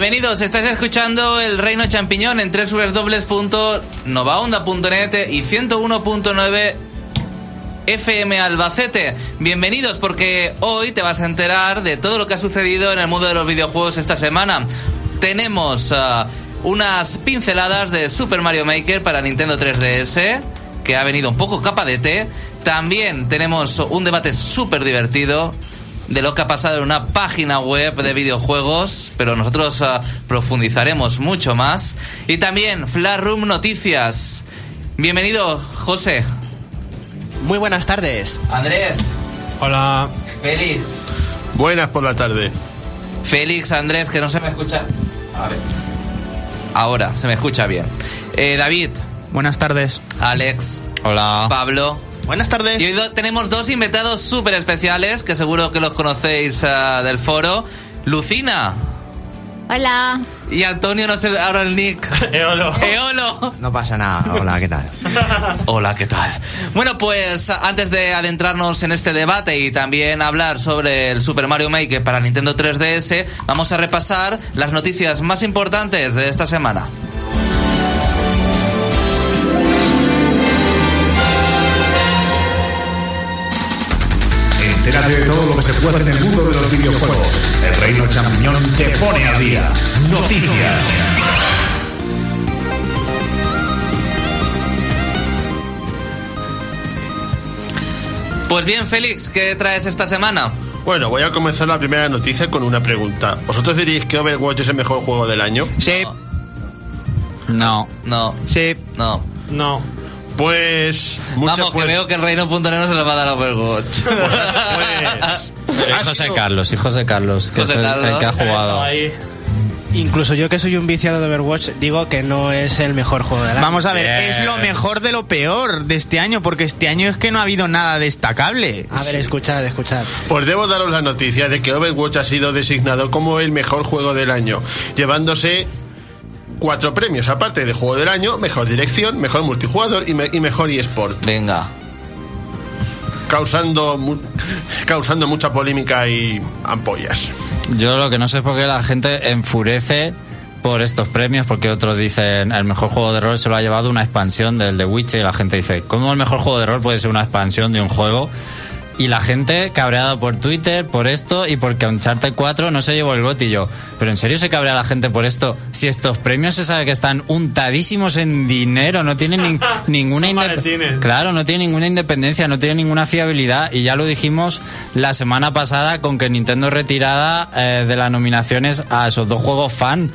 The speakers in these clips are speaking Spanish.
Bienvenidos, estáis escuchando el Reino Champiñón en www.novaonda.net y 101.9 FM Albacete. Bienvenidos porque hoy te vas a enterar de todo lo que ha sucedido en el mundo de los videojuegos esta semana. Tenemos uh, unas pinceladas de Super Mario Maker para Nintendo 3DS, que ha venido un poco capa de té. También tenemos un debate súper divertido de lo que ha pasado en una página web de videojuegos, pero nosotros uh, profundizaremos mucho más. Y también Flash Room Noticias. Bienvenido, José. Muy buenas tardes. Andrés. Hola. Félix. Buenas por la tarde. Félix, Andrés, que no se me escucha. A ver. Ahora, se me escucha bien. Eh, David. Buenas tardes. Alex. Hola. Pablo. Buenas tardes. Y hoy do- tenemos dos invitados súper especiales, que seguro que los conocéis ah, del foro. Lucina. Hola. Y Antonio, no sé ahora el nick. Eolo. Eolo. No pasa nada. Hola, ¿qué tal? Hola, ¿qué tal? Bueno, pues antes de adentrarnos en este debate y también hablar sobre el Super Mario Maker para Nintendo 3DS, vamos a repasar las noticias más importantes de esta semana. Entérate de todo lo que se puede hacer en el mundo de los videojuegos. El Reino Champiñón te pone al día. Noticias. Pues bien, Félix, ¿qué traes esta semana? Bueno, voy a comenzar la primera noticia con una pregunta. ¿Vosotros diríais que Overwatch es el mejor juego del año? Sí, No. No, sí. no. No. Pues... muchas Vamos, que pues- veo que el Reino.net no se lo va a dar a Overwatch. pues, Y ha José sido- Carlos, y José Carlos, que José es el, Carlos. el que ha jugado. Incluso yo que soy un viciado de Overwatch digo que no es el mejor juego del año. Vamos a ver, Bien. es lo mejor de lo peor de este año, porque este año es que no ha habido nada destacable. A ver, escuchad, escuchad. Pues debo daros la noticia de que Overwatch ha sido designado como el mejor juego del año, llevándose cuatro premios, aparte de juego del año, mejor dirección, mejor multijugador y, me- y mejor eSport, Venga. causando, mu- causando mucha polémica y ampollas. Yo lo que no sé es por qué la gente enfurece por estos premios, porque otros dicen el mejor juego de rol se lo ha llevado una expansión del The Witcher y la gente dice, ¿cómo el mejor juego de rol puede ser una expansión de un juego? Y la gente cabreada por Twitter, por esto y porque Uncharted 4 no se llevó el gotillo. Pero en serio se cabrea la gente por esto. Si estos premios se sabe que están untadísimos en dinero, no tienen nin- ninguna. Claro, no tiene ninguna independencia, no tiene ninguna fiabilidad y ya lo dijimos la semana pasada con que Nintendo retirada eh, de las nominaciones a esos dos juegos fan.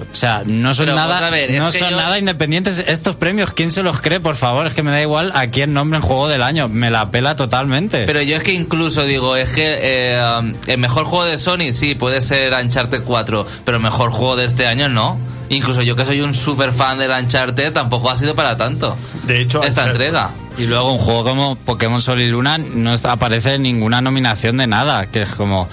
O sea, no son Pero, nada, ver, no son yo- nada independientes estos premios. ¿Quién se los cree, por favor? Es que me da igual a quién nombren juego del año. Me la pela totalmente. Pero yo es que incluso digo, es que eh, el mejor juego de Sony sí puede ser Uncharted 4, pero el mejor juego de este año no. Incluso yo que soy un super fan del Uncharted tampoco ha sido para tanto. De hecho, esta Uncharted- entrega. Y luego un juego como Pokémon Sol y Luna no está- aparece en ninguna nominación de nada, que es como,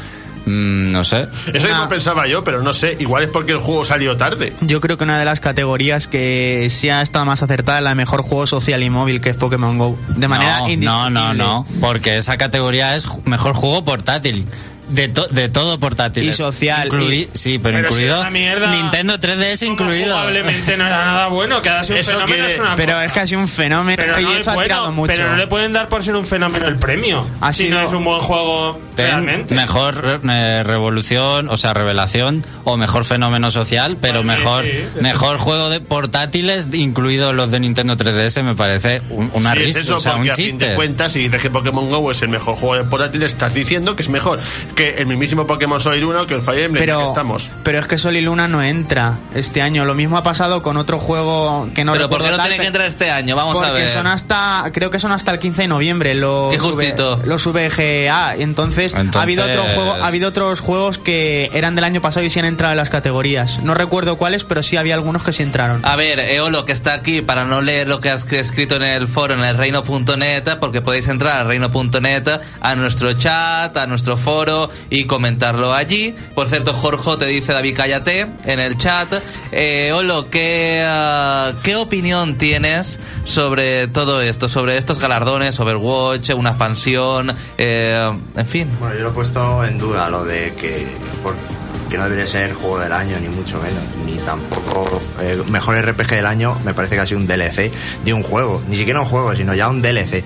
mm, no sé. Eso Una- mismo pensaba yo, pero no sé, igual es porque el juego salió tarde. Yo creo que una de las categorías que sí ha estado más acertada es la mejor juego social y móvil, que es Pokémon Go. De manera no, indiscutible. no, no, no, porque esa categoría es mejor juego portátil. De, to- de todo portátil. Y social, Inclui- y- Sí, pero, incluido mierda, Nintendo 3DS Como incluido. Probablemente no era nada bueno, que ha sido un Eso fenómeno quiere- es una Pero cosa. es que ha sido un fenómeno Pero y no, eso es ha bueno, tirado mucho. pero no le pueden dar por ser un fenómeno el premio. Ha si sido- no es un buen juego Ten realmente. mejor eh, revolución, o sea, revelación o mejor fenómeno social, pero mejor sí. mejor juego de portátiles, incluidos los de Nintendo 3DS, me parece un- una Sí, es risa, eso, o sea, porque un a fin chiste. de cuentas, si dices que Pokémon GO es el mejor juego de portátil, estás diciendo que es mejor que el mismísimo Pokémon Soul Luna o que el Fire Emblem, que estamos. pero es que Sol y Luna no entra este año. Lo mismo ha pasado con otro juego que no pero ¿por qué no tal, tiene que entrar este año? Vamos porque a ver. son hasta creo que son hasta el 15 de noviembre los Qué justito. V- los VGA entonces, Entonces- ha habido otro juego ha habido otros juegos que eran del año pasado y sí han entrado en las categorías no recuerdo cuáles pero sí había algunos que sí entraron A ver, Eolo, que está aquí para no leer lo que has escrito en el foro, en el reino.net, porque podéis entrar a reino.net, a nuestro chat, a nuestro foro y comentarlo allí. Por cierto, Jorge te dice David, cállate en el chat. Eh, Eolo, ¿qué, ah, ¿qué opinión tienes sobre todo esto? Sobre estos galardones, Overwatch, una expansión, eh, en fin. Bueno, yo lo he puesto en duda, lo de que que no debería ser juego del año, ni mucho menos, ni tampoco eh, mejor RPG del año, me parece que ha sido un DLC de un juego, ni siquiera un juego, sino ya un DLC,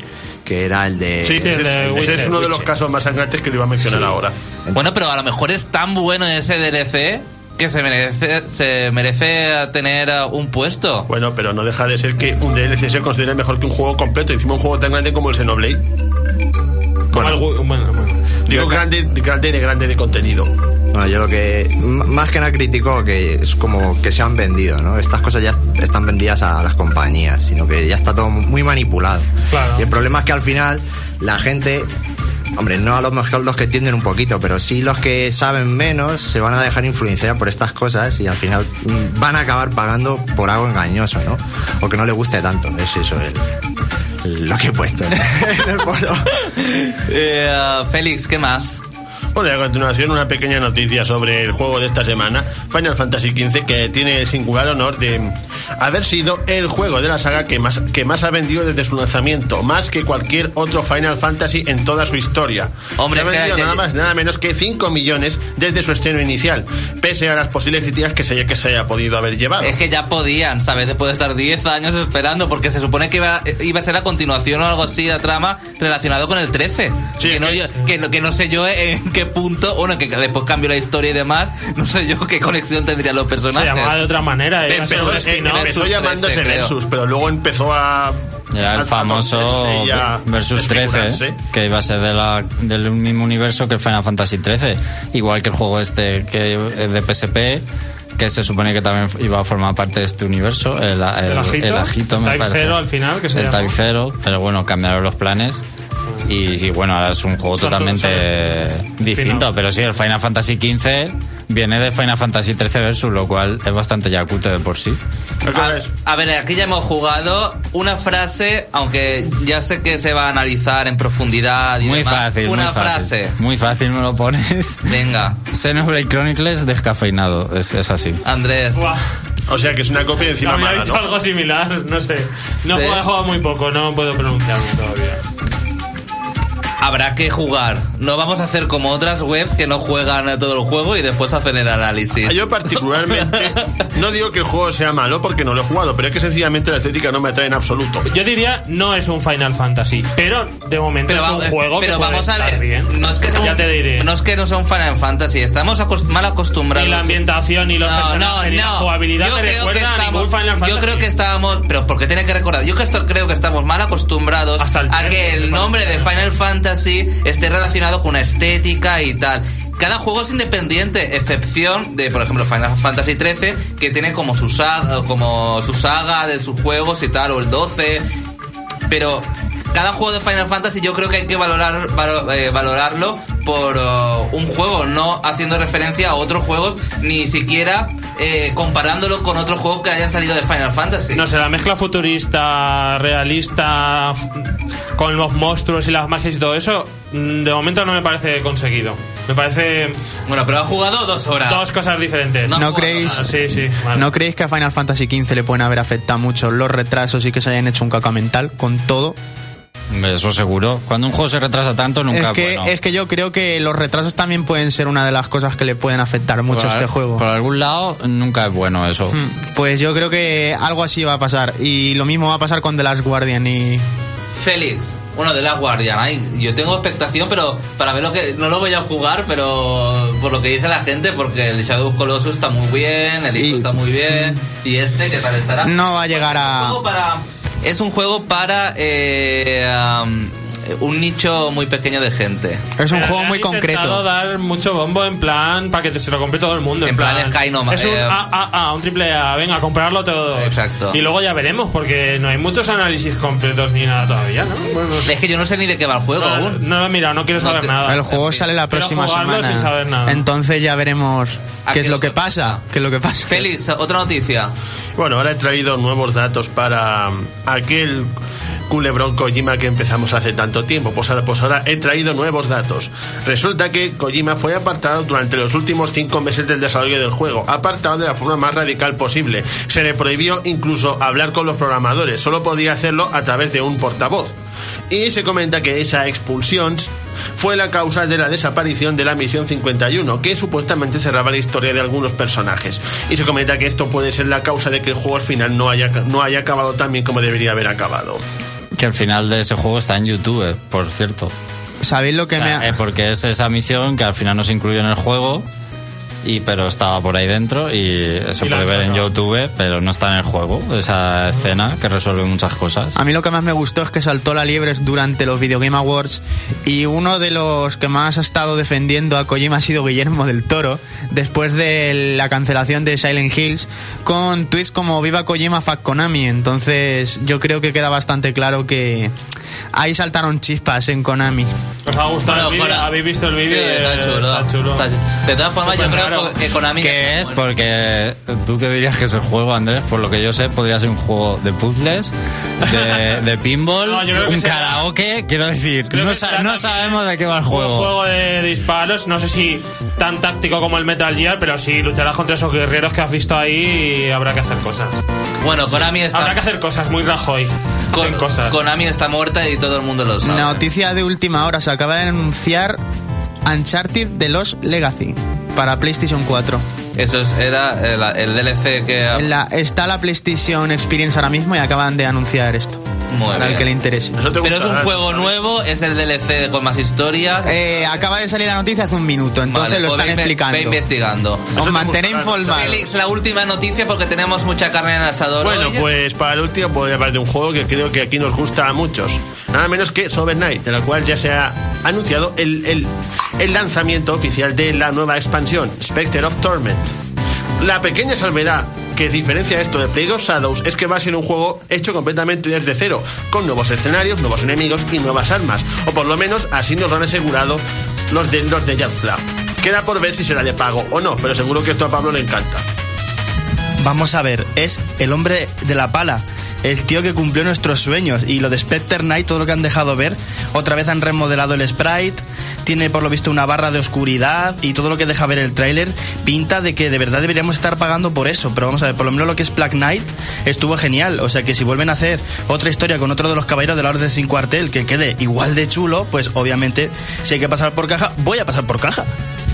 que era el de... Sí, ese, es, ese es uno de los casos más sangrantes que le iba a mencionar ahora. Bueno, pero a lo mejor es tan bueno ese DLC que se merece, se merece tener un puesto. Bueno, pero no deja de ser que un DLC se considere mejor que un juego completo. Encima un juego tan grande como el Xenoblade. Bueno, bueno, bueno. Digo grande, grande de grande de contenido. Bueno, yo lo que más que nada critico que es como que se han vendido, ¿no? Estas cosas ya están vendidas a las compañías, sino que ya está todo muy manipulado. Claro. Y el problema es que al final la gente, hombre, no a lo mejor los que entienden un poquito, pero sí los que saben menos se van a dejar influenciar por estas cosas y al final mm, van a acabar pagando por algo engañoso, ¿no? O que no le guste tanto. Es eso el, el- lo que he puesto en el. Eh, Félix, ¿qué más? Bueno, y a continuación una pequeña noticia sobre el juego de esta semana, Final Fantasy XV, que tiene el singular honor de haber sido el juego de la saga que más, que más ha vendido desde su lanzamiento, más que cualquier otro Final Fantasy en toda su historia. Hombre, ha vendido que- nada más, nada menos que 5 millones desde su estreno inicial, pese a las posibles críticas que se haya, que se haya podido haber llevado. Es que ya podían, ¿sabes? Después de estar 10 años esperando, porque se supone que iba, iba a ser la continuación o algo así, la trama relacionado con el 13. Sí, que, no, que- yo- que, no, que no sé yo en qué punto, bueno, que después cambió la historia y demás, no sé yo qué conexión tendrían los Se personajes. llamaba de otra manera. Empezó, eh, spin-off. empezó llamándose 13, creo. Versus, pero luego empezó a... Era el famoso Versus 13, desfigurarse. que iba a ser de la, del mismo universo que el Final Fantasy 13. Igual que el juego este que de PSP, que se supone que también iba a formar parte de este universo. El, el, ¿El ajito? el ajito, me Type parece. Zero al final, que se El. Type Zero, pero bueno, cambiaron los planes. Y, y bueno, ahora es un juego totalmente distinto. Pero sí, el Final Fantasy 15 viene de Final Fantasy 13 Versus, lo cual es bastante yacute de por sí. A, a ver, aquí ya hemos jugado una frase, aunque ya sé que se va a analizar en profundidad. Y Muy demás. fácil, Una muy fácil. frase. Muy fácil me lo pones. Venga, Xenoblade Chronicles descafeinado, es, es así. Andrés. Buah. O sea que es una copia encima Había mala, dicho ¿no? algo similar, no sé. No Sí. he jugado- he jugado muy poco, no puedo pronunciarme todavía. Habrá que jugar. No vamos a hacer como otras webs que no juegan a todo el juego y después hacen el análisis. Yo particularmente no digo que el juego sea malo porque no lo he jugado, pero es que sencillamente la estética no me atrae en absoluto. Yo diría, no es un Final Fantasy, pero de momento Pero, es va- un juego pero que puede vamos a estar ver. bien. No es que sea ya un- te diré. No es que no sea un Final Fantasy, estamos acos- mal acostumbrados. Ni la ambientación, ni los personajes, ni la jugabilidad me creo que estamos- Final Fantasy. Yo creo que estábamos, pero porque tiene que recordar, yo que esto creo que estamos mal acostumbrados Hasta el a que el nombre de. Final Fantasy esté relacionado con una estética y tal. Cada juego es independiente, excepción de, por ejemplo, Final Fantasy XIII, que tiene como su saga, como su saga de sus juegos y tal, o el 12. Pero cada juego de Final Fantasy yo creo que hay que valorar, valo- eh, valorarlo por uh, un juego, no haciendo referencia a otros juegos, ni siquiera eh, comparándolo con otros juegos que hayan salido de Final Fantasy. No sé, la mezcla futurista, realista, con los monstruos y las magias y todo eso, mm, de momento no me parece conseguido. Me parece Bueno, pero ha jugado dos horas. dos cosas diferentes. No. ¿No creéis, Ah, sí, sí. vale. ¿No creéis que a Final Fantasy XV le pueden haber afectado mucho los retrasos y que se hayan hecho un caca mental con todo? Eso seguro. Cuando un juego se retrasa tanto, nunca es, que, bueno. es que yo creo que los retrasos también pueden ser una de las cosas que le pueden afectar mucho a este al- juego. Por algún lado, nunca es bueno eso. Hmm, Pues yo creo que algo así va a pasar. Y lo mismo va a pasar con The Last Guardian y... Félix, bueno, de la Guardian. ay, yo tengo expectación, pero para ver lo que. No lo voy a jugar, pero por lo que dice la gente, porque el Shadow of Colossus está muy bien, el Ico Y- está muy bien, y este, ¿qué tal estará? No va a llegar a... juego para, es un juego para eh, un nicho muy pequeño de gente. Es un Pero juego muy concreto. dar mucho bombo en plan para que se lo compre todo el mundo. En plan Sky no, Es un eh, A, A, A, un triple A, venga, a comprarlo todo. Exacto. Y luego ya veremos, porque no hay muchos análisis completos ni nada todavía, ¿no? Bueno. Es que yo no sé ni de qué va el juego No, aún. no lo he mirado, no quiero No saber te- nada. El juego sale la próxima semana. sin saber nada. Entonces ya veremos ¿A qué es lo que pasa. ¿Qué es lo que pasa? Félix, otra noticia. Bueno, ahora he traído nuevos datos para aquel culebrón Kojima que empezamos hace tanto tiempo. Pues ahora, pues ahora he traído nuevos datos. Resulta que Kojima fue apartado durante los últimos cinco meses del desarrollo del juego. Apartado de la forma más radical posible. Se le prohibió incluso hablar con los programadores. Solo podía hacerlo a través de un portavoz. Y se comenta que esa expulsión fue la causa de la desaparición de la misión 51, que supuestamente cerraba la historia de algunos personajes. Y se comenta que esto puede ser la causa de que el juego al final no haya, no haya acabado tan bien como debería haber acabado. Que el final de ese juego está en YouTube, eh, por cierto. ¿Sabéis lo que O sea, me eh, ha... porque es esa misión que al final no se incluyó en el juego. Y, pero estaba por ahí dentro y se Y puede ver en. YouTube, pero no está en el juego. Esa escena que resuelve muchas cosas. A mí lo que más me gustó es que saltó la liebre durante los Video Game Awards y uno de los que más ha estado defendiendo a Kojima ha sido Guillermo del Toro después de la cancelación de Silent Hills con tweets como Viva Kojima Fuck Konami. Entonces yo creo que queda bastante claro que ahí saltaron chispas en Konami. ¿Os ha gustado Bueno, el vídeo? ¿Habéis visto el Sí, vídeo? está Eh, chulo. está chulo. Está chulo. De todas formas, yo Súper creo Konami... ¿Qué es? Porque tú que dirías que es el juego, Andrés, por lo que yo sé, podría ser un juego de puzzles, de, de pinball, No, un karaoke. Quiero decir, Creo no, sa- no sabemos de qué va el Un juego. juego de disparos, no sé si tan táctico como el Metal Gear, pero sí lucharás contra esos guerreros que has visto ahí y habrá que hacer cosas. Bueno, Konami está... Habrá que hacer cosas, muy Rajoy. Con- cosas. Konami está muerta y todo el mundo lo sabe. Noticia de última hora, se acaba de anunciar Uncharted de los Legacy para PlayStation 4. Eso es- era el, el DLC que... La- está la PlayStation Experience ahora mismo y acaban de anunciar esto. Muy para el bien. que le interese. Pero es un juego ¿sabes? nuevo, es el DLC con más historias. Eh, acaba de salir la noticia hace un minuto, entonces Vale, lo pues están ve explicando. Ve investigando. Os te mantenéis informados. Félix, la última noticia porque tenemos mucha carne en el asador. Bueno, hoy. pues para el último voy a hablar de un juego que creo que aquí nos gusta a muchos. Nada menos que Sober Knight, de la cual ya se ha anunciado el, el- el lanzamiento oficial de la nueva expansión, Spectre of Torment. La pequeña salvedad que diferencia esto de Plague of Shadows es que va a ser un juego hecho completamente desde cero, con nuevos escenarios, nuevos enemigos y nuevas armas. O por lo menos así nos lo han asegurado los de, los de. Queda por ver si será de pago o no, pero seguro que esto a Pablo le encanta. Vamos a ver, es el hombre de la pala. El tío que cumplió nuestros sueños. Y lo de Specter Knight, todo lo que han dejado ver. Otra vez han remodelado el sprite. Tiene por lo visto una barra de oscuridad. Y todo lo que deja ver el tráiler pinta de que de verdad deberíamos estar pagando por eso. Pero vamos a ver, por lo menos lo que es Black Knight estuvo genial. O sea que si vuelven a hacer otra historia con otro de los caballeros de la Orden sin cuartel que quede igual de chulo, pues obviamente si hay que pasar por caja, voy a pasar por caja.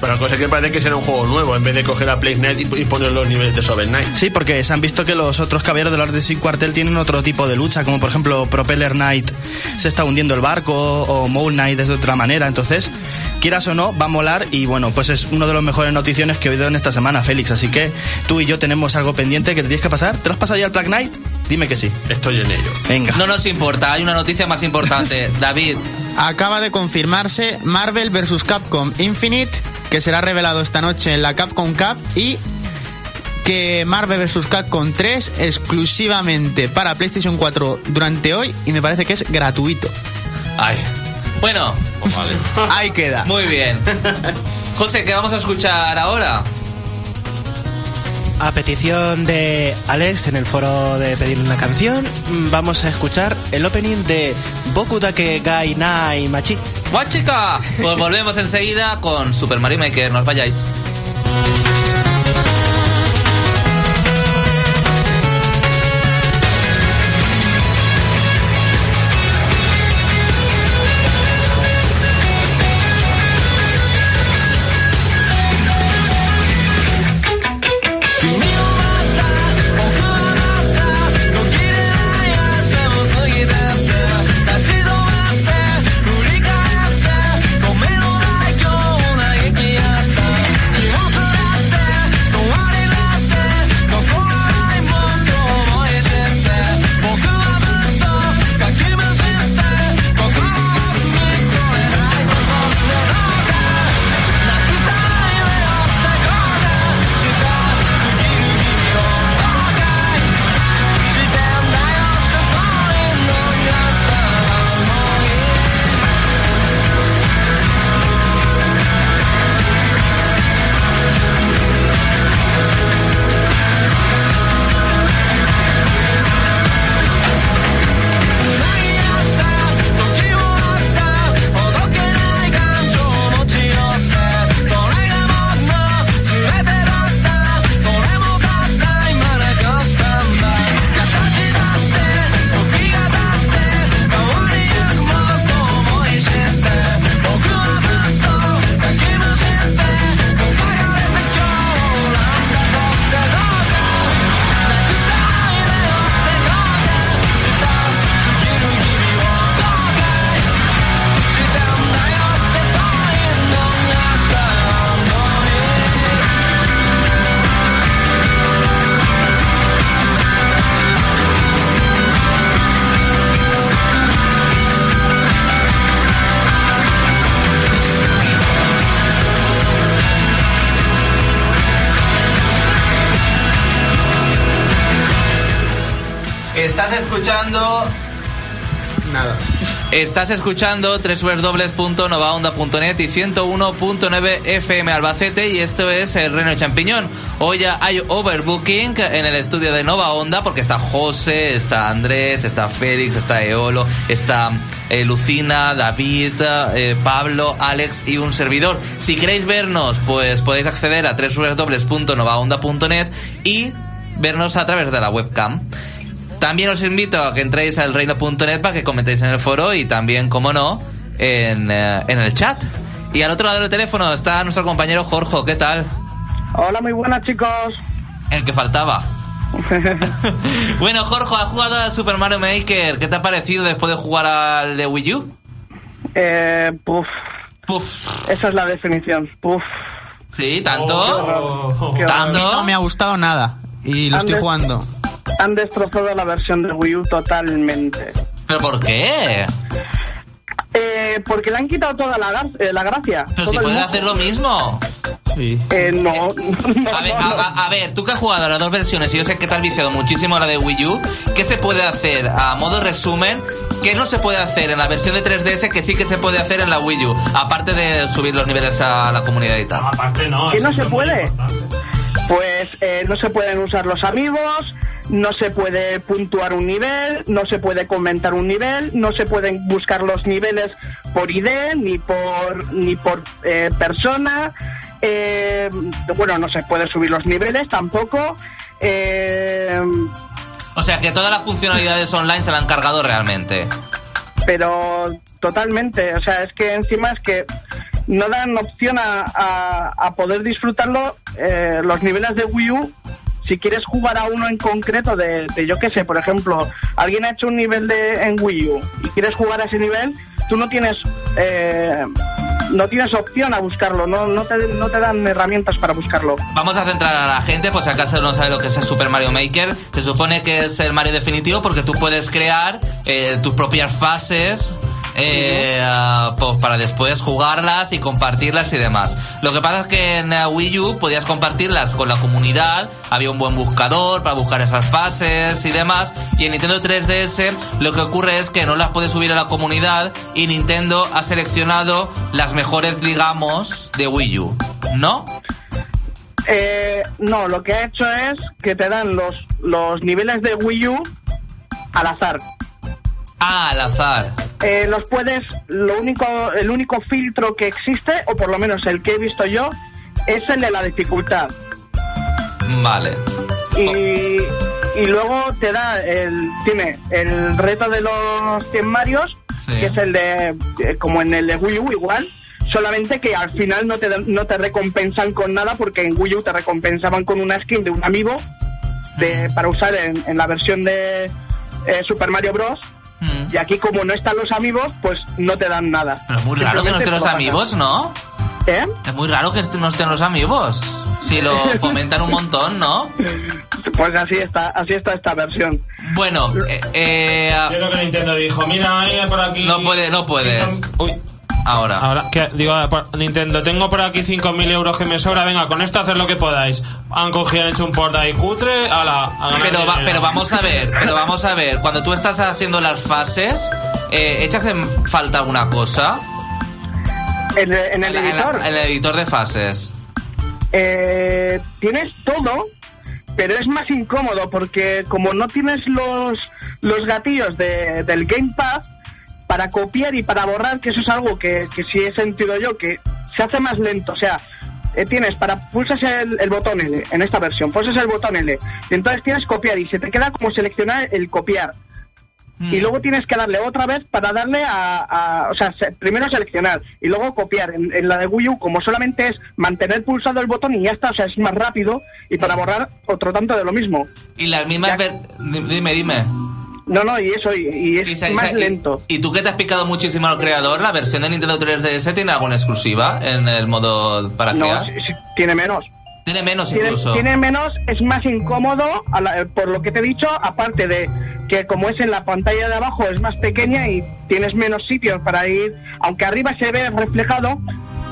Pero la cosa es que parece que será un juego nuevo, en vez de coger a Plague Knight y, y poner los niveles de Sober Knight. Sí, porque se han visto que los otros caballeros de la Orden sin cuartel tienen otro tipo de lucha, como por ejemplo Propeller Knight se está hundiendo el barco o Mole Knight es de otra manera. Entonces, quieras o no, va a molar y bueno, pues es uno de los mejores noticiones que he oído en esta semana, Félix. Así que tú y yo tenemos algo pendiente que te tienes que pasar. ¿Te lo has pasado ya al Black Knight? Dime que sí. Estoy en ello. Venga. No nos importa, hay una noticia más importante. David, Acaba de confirmarse Marvel vs. Capcom Infinite, que será revelado esta noche en la Capcom Cup y que Marvel vs. Capcom 3 exclusivamente para PlayStation 4 durante hoy y me parece que es gratuito. ay. Bueno, Ahí queda. muy bien. José, ¿qué vamos a escuchar ahora? A petición de Alex en el foro de pedir una canción, mm, vamos a escuchar el opening de Boku Dake Gai Nai Machi. ¡Guachica! Pues volvemos enseguida con Super Mario Maker, no os vayáis.「Nada. Estás escuchando www.novaonda.net y 101.9 FM Albacete y esto es el Reino de Champiñón. Hoy ya hay overbooking en el estudio de Nova Onda porque está José, está Andrés, está Félix, está Eolo, está eh, Lucina, David, eh, Pablo, Alex y un servidor. Si queréis vernos, pues podéis acceder a www.novaonda.net y vernos a través de la webcam. También os invito a que entréis al reino.net para que comentéis en el foro y también, como no, en, eh, en el chat. Y al otro lado del teléfono está nuestro compañero Jorge. ¿Qué tal? Hola, muy buenas chicos. El que faltaba. bueno, Jorge, has jugado a Super Mario Maker. ¿Qué te ha parecido después de jugar al de Wii U? Eh, puf. Puf. Esa es la definición. Puf. ¿Sí? ¿Tanto? Oh. Qué A mí horror. no me ha gustado nada. Y lo estoy jugando. Han destrozado la versión de Wii U totalmente. ¿Pero por qué? Eh, porque le han quitado toda la, gar- eh, la gracia. Pero si mojo. hacer lo mismo. Sí. Eh, no, no, A ver, no, a, no. a- a ver, tú que has jugado a las dos versiones y yo sé que te has viciado muchísimo a la de Wii U, ¿qué se puede hacer a modo resumen? ¿Qué no se puede hacer en la versión de 3DS que sí que se puede hacer en la Wii U? Aparte de subir los niveles a la comunidad y tal. Aparte no. ¿Que no se puede? Pues eh, no se pueden usar los amigos, no se puede puntuar un nivel, no se puede comentar un nivel, no se pueden buscar los niveles por ID ni por ni por eh, persona. eh, bueno, no se puede subir los niveles tampoco. eh, O sea que todas las funcionalidades online se la han cargado realmente. pero totalmente, o sea, es que encima es que no dan opción a, a- a poder disfrutarlo eh, los niveles de Wii U. Si quieres jugar a uno en concreto de, de yo qué sé, por ejemplo, alguien ha hecho un nivel de, en Wii U y quieres jugar a ese nivel, tú no tienes eh, no tienes opción a buscarlo, no, no, te, no te dan herramientas para buscarlo. Vamos a centrar a la gente, por si acaso no sabe lo que es el Super Mario Maker. Se supone que es el Mario definitivo porque tú puedes crear eh, tus propias fases. Eh, ah, pues para después jugarlas y compartirlas y demás. Lo que pasa es que en eh, Wii U podías compartirlas con la comunidad, había un buen buscador para buscar esas fases y demás. Y en Nintendo 3DS lo que ocurre es que no las puedes subir a la comunidad y Nintendo ha seleccionado las mejores, digamos, de Wii U. ¿No? Eh, no, lo que ha hecho es que te dan los, los niveles de Wii U al azar. Ah, al azar. Eh, los puedes, lo único, el único filtro que existe, o por lo menos el que he visto yo, es el de la dificultad. Vale. Y, y luego te da el, tiene el reto de los 100 Marios, Sí. que es el de, eh, como en el de Wii U igual, solamente que al final no te, no te recompensan con nada, porque en Wii U te recompensaban con una skin de un amigo de, para usar en, en la versión de eh, Super Mario Bros. Mm. Y aquí como no están los amigos, pues no te dan nada. Pero es muy raro que no estén los amigos, ¿no? ¿Eh? Es muy raro que no estén los amigos. Si lo fomentan un montón, ¿no? Pues así está, así está esta versión. Bueno, eh, eh, Yo creo que Nintendo dijo, mira, ahí por aquí. no puede, no puedes. Uy, Ahora. ahora, que digo, por- Nintendo, tengo por aquí 5.000 euros que me sobra, venga, con esto haced lo que podáis. Han cogido, han hecho un port ahí cutre, ala, a ganar Pero, va- pero vamos a ver, pero vamos a ver. Cuando tú estás haciendo las fases, eh, ¿echas en falta alguna cosa? En, en el En la- editor en el editor de fases. eh, tienes todo, pero es más incómodo porque como no tienes los, los gatillos de- del gamepad para copiar y para borrar, que eso es algo que, que sí he sentido yo, que se hace más lento. O sea, eh, tienes para pulsas el, el botón L en esta versión, pulsas el botón L, y entonces tienes copiar y se te queda como seleccionar el copiar. Y luego tienes que darle otra vez para darle a, a- o sea, se- primero seleccionar y luego copiar. En, en la de Wii U, como solamente es mantener pulsado el botón y ya está, o sea, es más rápido y para borrar otro tanto de lo mismo. Y las mismas... Dime, dime. No, no, y eso, y, y es más se- y- lento. Y, tú que te has picado muchísimo al creador, ¿la versión de Nintendo 3DS tiene alguna exclusiva en el modo para No, crear? sí- sí, tiene menos. Tiene menos Tiene, incluso. tiene menos, es más incómodo, la- por lo que te he dicho, aparte de que como es en la pantalla de abajo es más pequeña y tienes menos sitios para ir, aunque arriba se ve reflejado,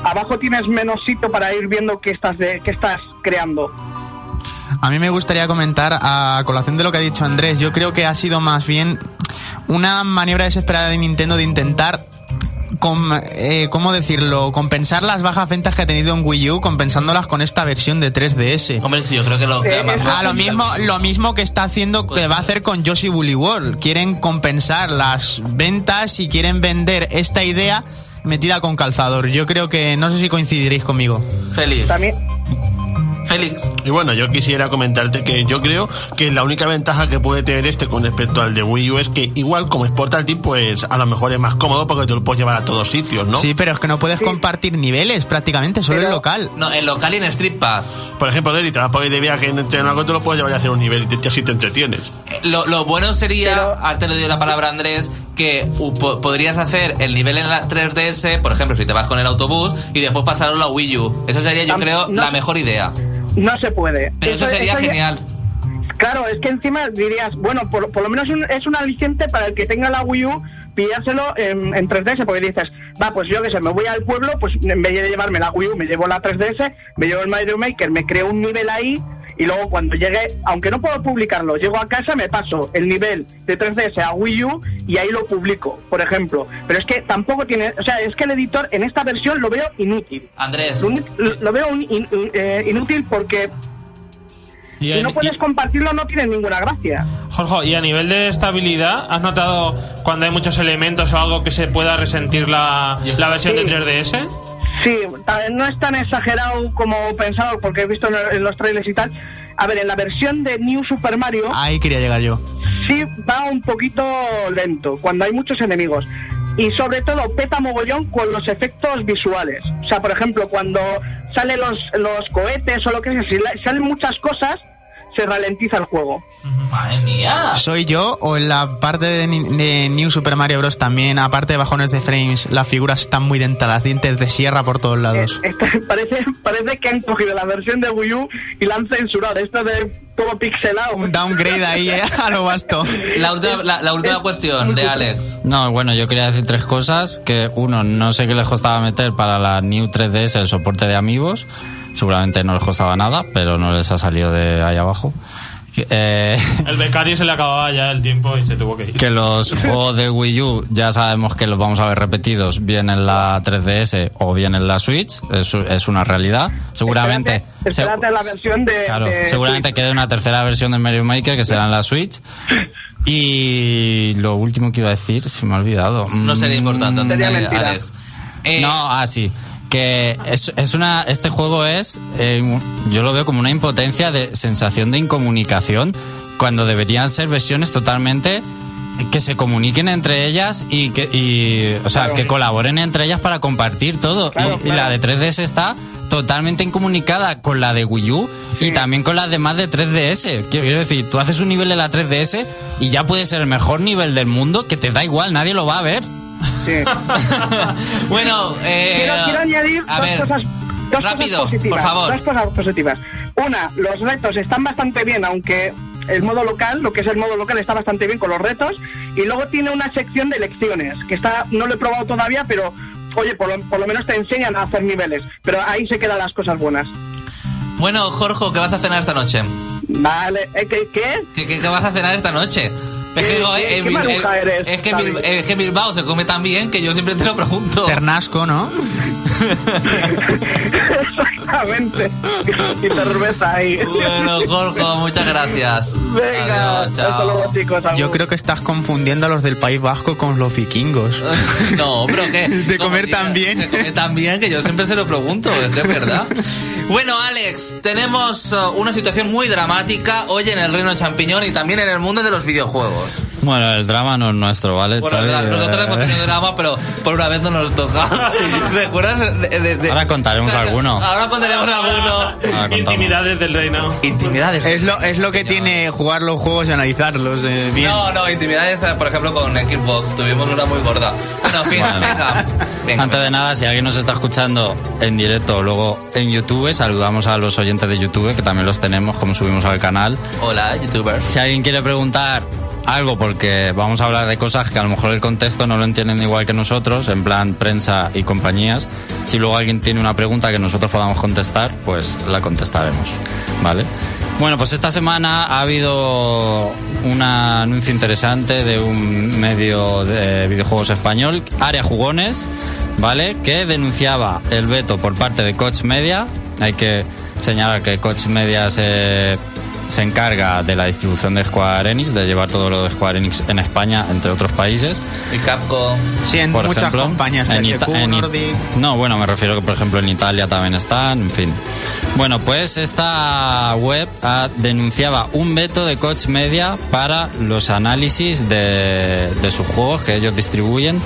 abajo tienes menos sitio para ir viendo qué estás, de, qué estás creando. A mí me gustaría comentar, a colación de lo que ha dicho Andrés, yo creo que ha sido más bien una maniobra desesperada de Nintendo de intentar eh, ¿cómo decirlo? Compensar las bajas ventas que ha tenido en Wii U, compensándolas con esta versión de 3DS. Hombre, sí, yo creo que lo que más- Ah, lo mismo, lo mismo que está haciendo, que va a hacer con Yoshi Woolly World. Quieren compensar las ventas y quieren vender esta idea metida con calzador. Yo creo que, no sé si coincidiréis conmigo. Félix. También, Félix. Y bueno, yo quisiera comentarte que yo creo que la única ventaja que puede tener este con respecto al de Wii U es que igual como es portátil, pues a lo mejor es más cómodo porque te lo puedes llevar a todos sitios, ¿no? Sí, pero es que no puedes compartir niveles prácticamente, solo el local. No, en local y en Street Pass. Por ejemplo, Nelly, te vas por ahí de viaje en en algo, te lo puedes llevar a hacer un nivel y te, así te entretienes. Eh, Lo, lo bueno sería, te le doy la palabra a Andrés, que podrías hacer el nivel en la 3DS, por ejemplo, si te vas con el autobús, y después pasarlo a Wii U. Eso sería, yo creo, no. la mejor idea. No se puede. Pero eso, sería genial. Claro, es que encima dirías, bueno, por, por lo menos un- es un aliciente para el que tenga la Wii U pillárselo en, en 3DS, porque dices, va, pues yo que sé, me voy al pueblo, pues en vez de llevarme la Wii U, me llevo la 3DS, me llevo el Mario Maker, me creo un nivel ahí, y luego cuando llegue, aunque no puedo publicarlo, llego a casa, me paso el nivel de 3DS a Wii U y ahí lo publico, por ejemplo. Pero es que tampoco tiene, o sea, es que el editor en esta versión lo veo inútil. Andrés. Lo, veo un- in- in- eh, inútil porque Y, si no puedes compartirlo no tiene ninguna gracia. Jorge, y a nivel de estabilidad, ¿has notado cuando hay muchos elementos o algo que se pueda resentir la, la versión de Sí. 3DS? Sí, no es tan exagerado como pensaba, porque he visto en, los trailers y tal. A ver, en la versión de New Super Mario Ahí quería llegar yo. sí va un poquito lento, cuando hay muchos enemigos. Y sobre todo peta mogollón con los efectos visuales. O sea, por ejemplo, cuando salen los, los cohetes o lo que sea, si salen muchas cosas, se ralentiza el juego. Madre mía. ¿Soy yo o en la parte de, ni- de New Super Mario Bros. también, aparte de bajones de frames, las figuras están muy dentadas, dientes de sierra por todos lados? Este, parece, parece que han cogido la versión de Wii U y la han censurado. Esto de todo pixelado. Un downgrade ahí eh, a lo vasto. La última, la, la última cuestión de Alex. No, bueno, yo quería decir tres cosas. Que uno, no sé qué les costaba meter para la New 3DS el soporte de amigos. Seguramente no les costaba nada, pero no les ha salido de ahí abajo. Eh, El becario se le acababa ya el tiempo y se tuvo que ir. que los juegos de Wii U ya sabemos que los vamos a ver repetidos bien en la 3DS o bien en la Switch. Es, es una realidad. Seguramente. Espérate, espérate la versión de. Claro, de- seguramente quede una tercera versión de Mario Maker que será en la Switch. Y lo último que iba a decir, se me ha olvidado. No sería importante, Mm, Sería mentira. Alex. Eh, No, ah, sí. Que es, es una, este juego es, eh, yo lo veo como una impotencia de sensación de incomunicación cuando deberían ser versiones totalmente que se comuniquen entre ellas y que, y, o sea, que colaboren entre ellas para compartir todo. Claro, y, y la de 3DS está totalmente incomunicada con la de Wii U y también con las demás de 3DS. Quiero decir, tú haces un nivel de la 3DS y ya puede ser el mejor nivel del mundo que te da igual, nadie lo va a ver. Sí. bueno, eh, quiero, quiero añadir a dos ver, cosas. Dos rápido, cosas positivas, por favor. Dos cosas positivas. Una, los retos están bastante bien, aunque el modo local, lo que es el modo local, está bastante bien con los retos. Y luego tiene una sección de lecciones, que está, no lo he probado todavía, pero oye, por lo, por lo menos te enseñan a hacer niveles. Pero ahí se quedan las cosas buenas. Bueno, Jorge, ¿qué vas a cenar esta noche? Vale, ¿eh, qué? ¿Qué, qué- qué vas a cenar esta noche? Es que, ¿Qué- joder, qué- en qué Bil- maruja en- eres, es, que es Bilbao se come tan bien que yo siempre te lo pregunto. Ternasco, ¿no? Exactamente. y cerveza ahí. Bueno, Jorge, muchas gracias. Venga, Adiós, hasta chao. luego, chicos. Yo creo que estás confundiendo a los del País Vasco con los vikingos. No, pero que. De comer tan bien. De comer tan bien que yo siempre se lo pregunto, es que es verdad. Bueno, Alex, tenemos uh, una situación muy dramática hoy en el Reino Champiñón y también en el mundo de los videojuegos. Bueno, el drama no es nuestro, ¿vale? Bueno, Xavi? dra- nosotros Eh, hemos tenido drama, pero por una vez no nos toca. ¿Recuerdas? de- de- de- Ahora contaremos o sea, alguno. Ahora contaremos alguno. Ahora. Intimidades del reino. Intimidades. Es lo, es lo que tiene jugar los juegos y analizarlos eh, bien. No, no, intimidades, eh, por ejemplo, con Xbox. Tuvimos una muy gorda. Bueno, en fin, Bueno. venga. venga. Antes de nada, si alguien nos está escuchando en directo o luego en YouTube, saludamos a los oyentes de YouTube, que también los tenemos, como subimos al canal. Hola, youtubers. Si alguien quiere preguntar algo, porque vamos a hablar de cosas que a lo mejor el contexto no lo entienden igual que nosotros, en plan prensa y compañías, si luego alguien tiene una pregunta que nosotros podamos contestar, pues la contestaremos, ¿vale? Bueno, pues esta semana ha habido un anuncio interesante de un medio de videojuegos español, Área Jugones, ¿vale? Que denunciaba el veto por parte de Coach Media. Hay que señalar que Coach Media se, se encarga de la distribución de Square Enix, de llevar todo lo de Square Enix en España, entre otros países. Y Capcom. Sí, en Por muchas ejemplo, compañías, en Ita- en It- Nordic. No, bueno, me refiero que por ejemplo en Italia también están, en fin. Bueno, pues esta web ah, denunciaba un veto de Coach Media para los análisis de, de sus juegos que ellos distribuyen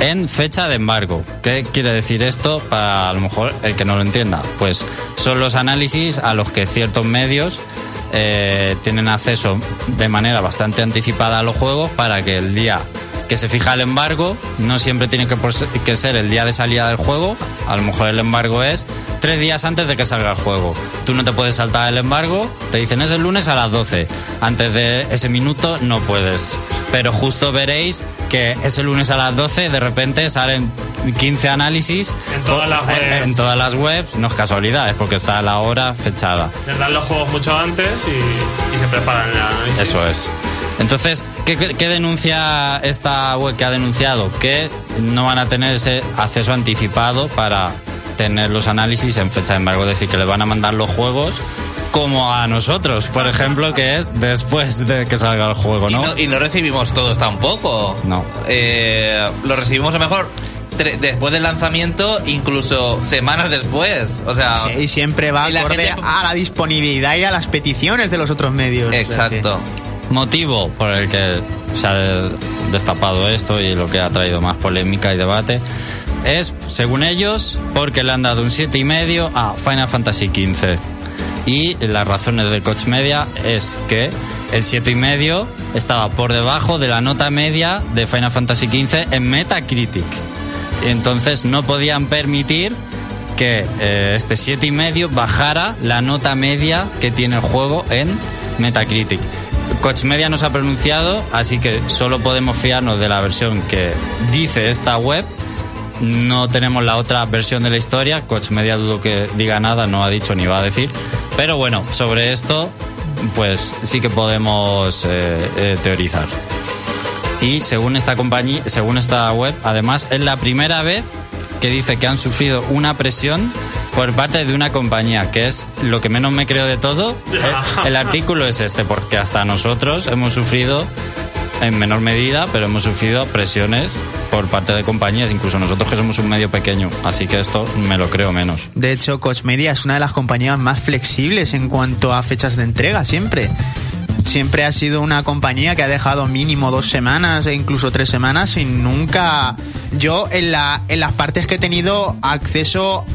en fecha de embargo. ¿Qué quiere decir esto para a lo mejor el que no lo entienda? Pues son los análisis a los que ciertos medios eh, tienen acceso de manera bastante anticipada a los juegos para que el día que se fija el embargo no siempre tiene que, ser el día de salida del juego. A lo mejor el embargo es tres días antes de que salga el juego. Tú no te puedes saltar el embargo, te dicen es el lunes a las 12. Antes de ese minuto no puedes. Pero justo veréis que ese lunes a las 12 de repente salen 15 análisis En todas las en- webs. en todas las webs. No es casualidad, es porque está la hora fechada. Les dan los juegos mucho antes y, y se preparan el análisis. Eso es. Entonces, ¿qué, qué- denuncia esta web que ha denunciado? Que no van a tener ese acceso anticipado para tener los análisis en fecha de embargo. Es decir, que le van a mandar los juegos como a nosotros, por ejemplo, que es después de que salga el juego, Y ¿no? no, y no recibimos todos tampoco. No. Eh, lo recibimos a lo mejor después del lanzamiento, incluso semanas después. O sea, Sí, y siempre va acorde gente- a la disponibilidad y a las peticiones de los otros medios. O sea exacto. Motivo por el que se ha destapado esto y lo que ha traído más polémica y debate es, según ellos, porque le han dado un siete y medio a Final Fantasy XV. Y las razones del Coach Media es que el siete y medio estaba por debajo de la nota media de Final Fantasy XV en Metacritic. Entonces no podían permitir que eh, este siete y medio bajara la nota media que tiene el juego en Metacritic. Coach Media nos ha pronunciado, así que solo podemos fiarnos de la versión que dice esta web. No tenemos la otra versión de la historia. Coach Media dudo que diga nada, no ha dicho ni va a decir. Pero bueno, sobre esto, pues sí que podemos eh, eh, teorizar. Y según esta compañía, según esta web, además es la primera vez que dice que han sufrido una presión por parte de una compañía, que es lo que menos me creo de todo. El, el artículo es este, porque hasta nosotros hemos sufrido en menor medida, pero hemos sufrido presiones por parte de compañías, incluso nosotros que somos un medio pequeño, así que esto me lo creo menos. De hecho, Coach Media es una de las compañías más flexibles en cuanto a fechas de entrega, siempre. Siempre ha sido una compañía que ha dejado mínimo dos semanas e incluso tres semanas y nunca... Yo en, la, en las partes que he tenido acceso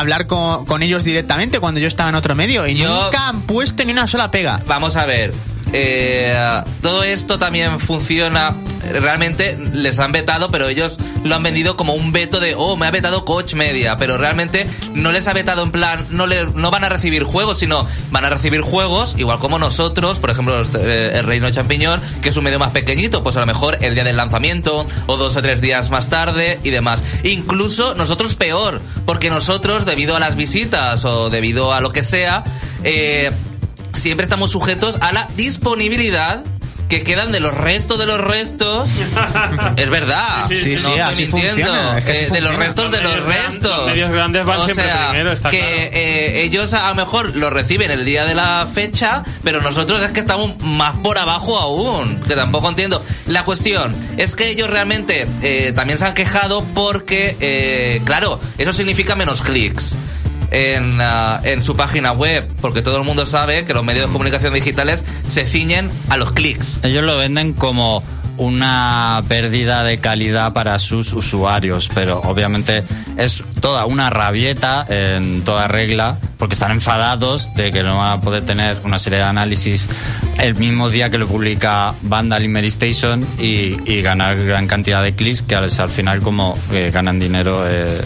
hablar con, con ellos directamente cuando yo estaba en otro medio y Yo- nunca han puesto ni una sola pega. Vamos a ver. Eh, todo esto también funciona. Realmente les han vetado, pero ellos lo han vendido como un veto de, oh, me ha vetado Coach Media. Pero realmente no les ha vetado en plan, no, le, no van a recibir juegos, sino van a recibir juegos, igual como nosotros, por ejemplo, eh, el Reino Champiñón, que es un medio más pequeñito, pues a lo mejor el día del lanzamiento, o dos o tres días más tarde y demás. Incluso nosotros peor, porque nosotros, debido a las visitas o debido a lo que sea, eh, siempre estamos sujetos a la disponibilidad que quedan de los restos de los restos. es verdad. Sí, sí, sí, no sí, así mintiendo. funciona, es que así Eh, de los restos de Los gran- restos. los medios grandes van o siempre sea, primero, está que claro. eh, ellos a lo mejor lo reciben el día de la fecha, pero nosotros es que estamos más por abajo aún. Que tampoco entiendo. La cuestión es que ellos realmente eh, también se han quejado porque, eh, claro, eso significa menos clics en, ah, en su página web, porque todo el mundo sabe que los medios de comunicación digitales se ciñen a los clics. Ellos lo venden como una pérdida de calidad para sus usuarios, pero obviamente es toda una rabieta en toda regla, porque están enfadados de que no van a poder tener una serie de análisis el mismo día que lo publica Vandal y Mary Station y, y ganar gran cantidad de clics que al, al final como eh, ganan dinero eh,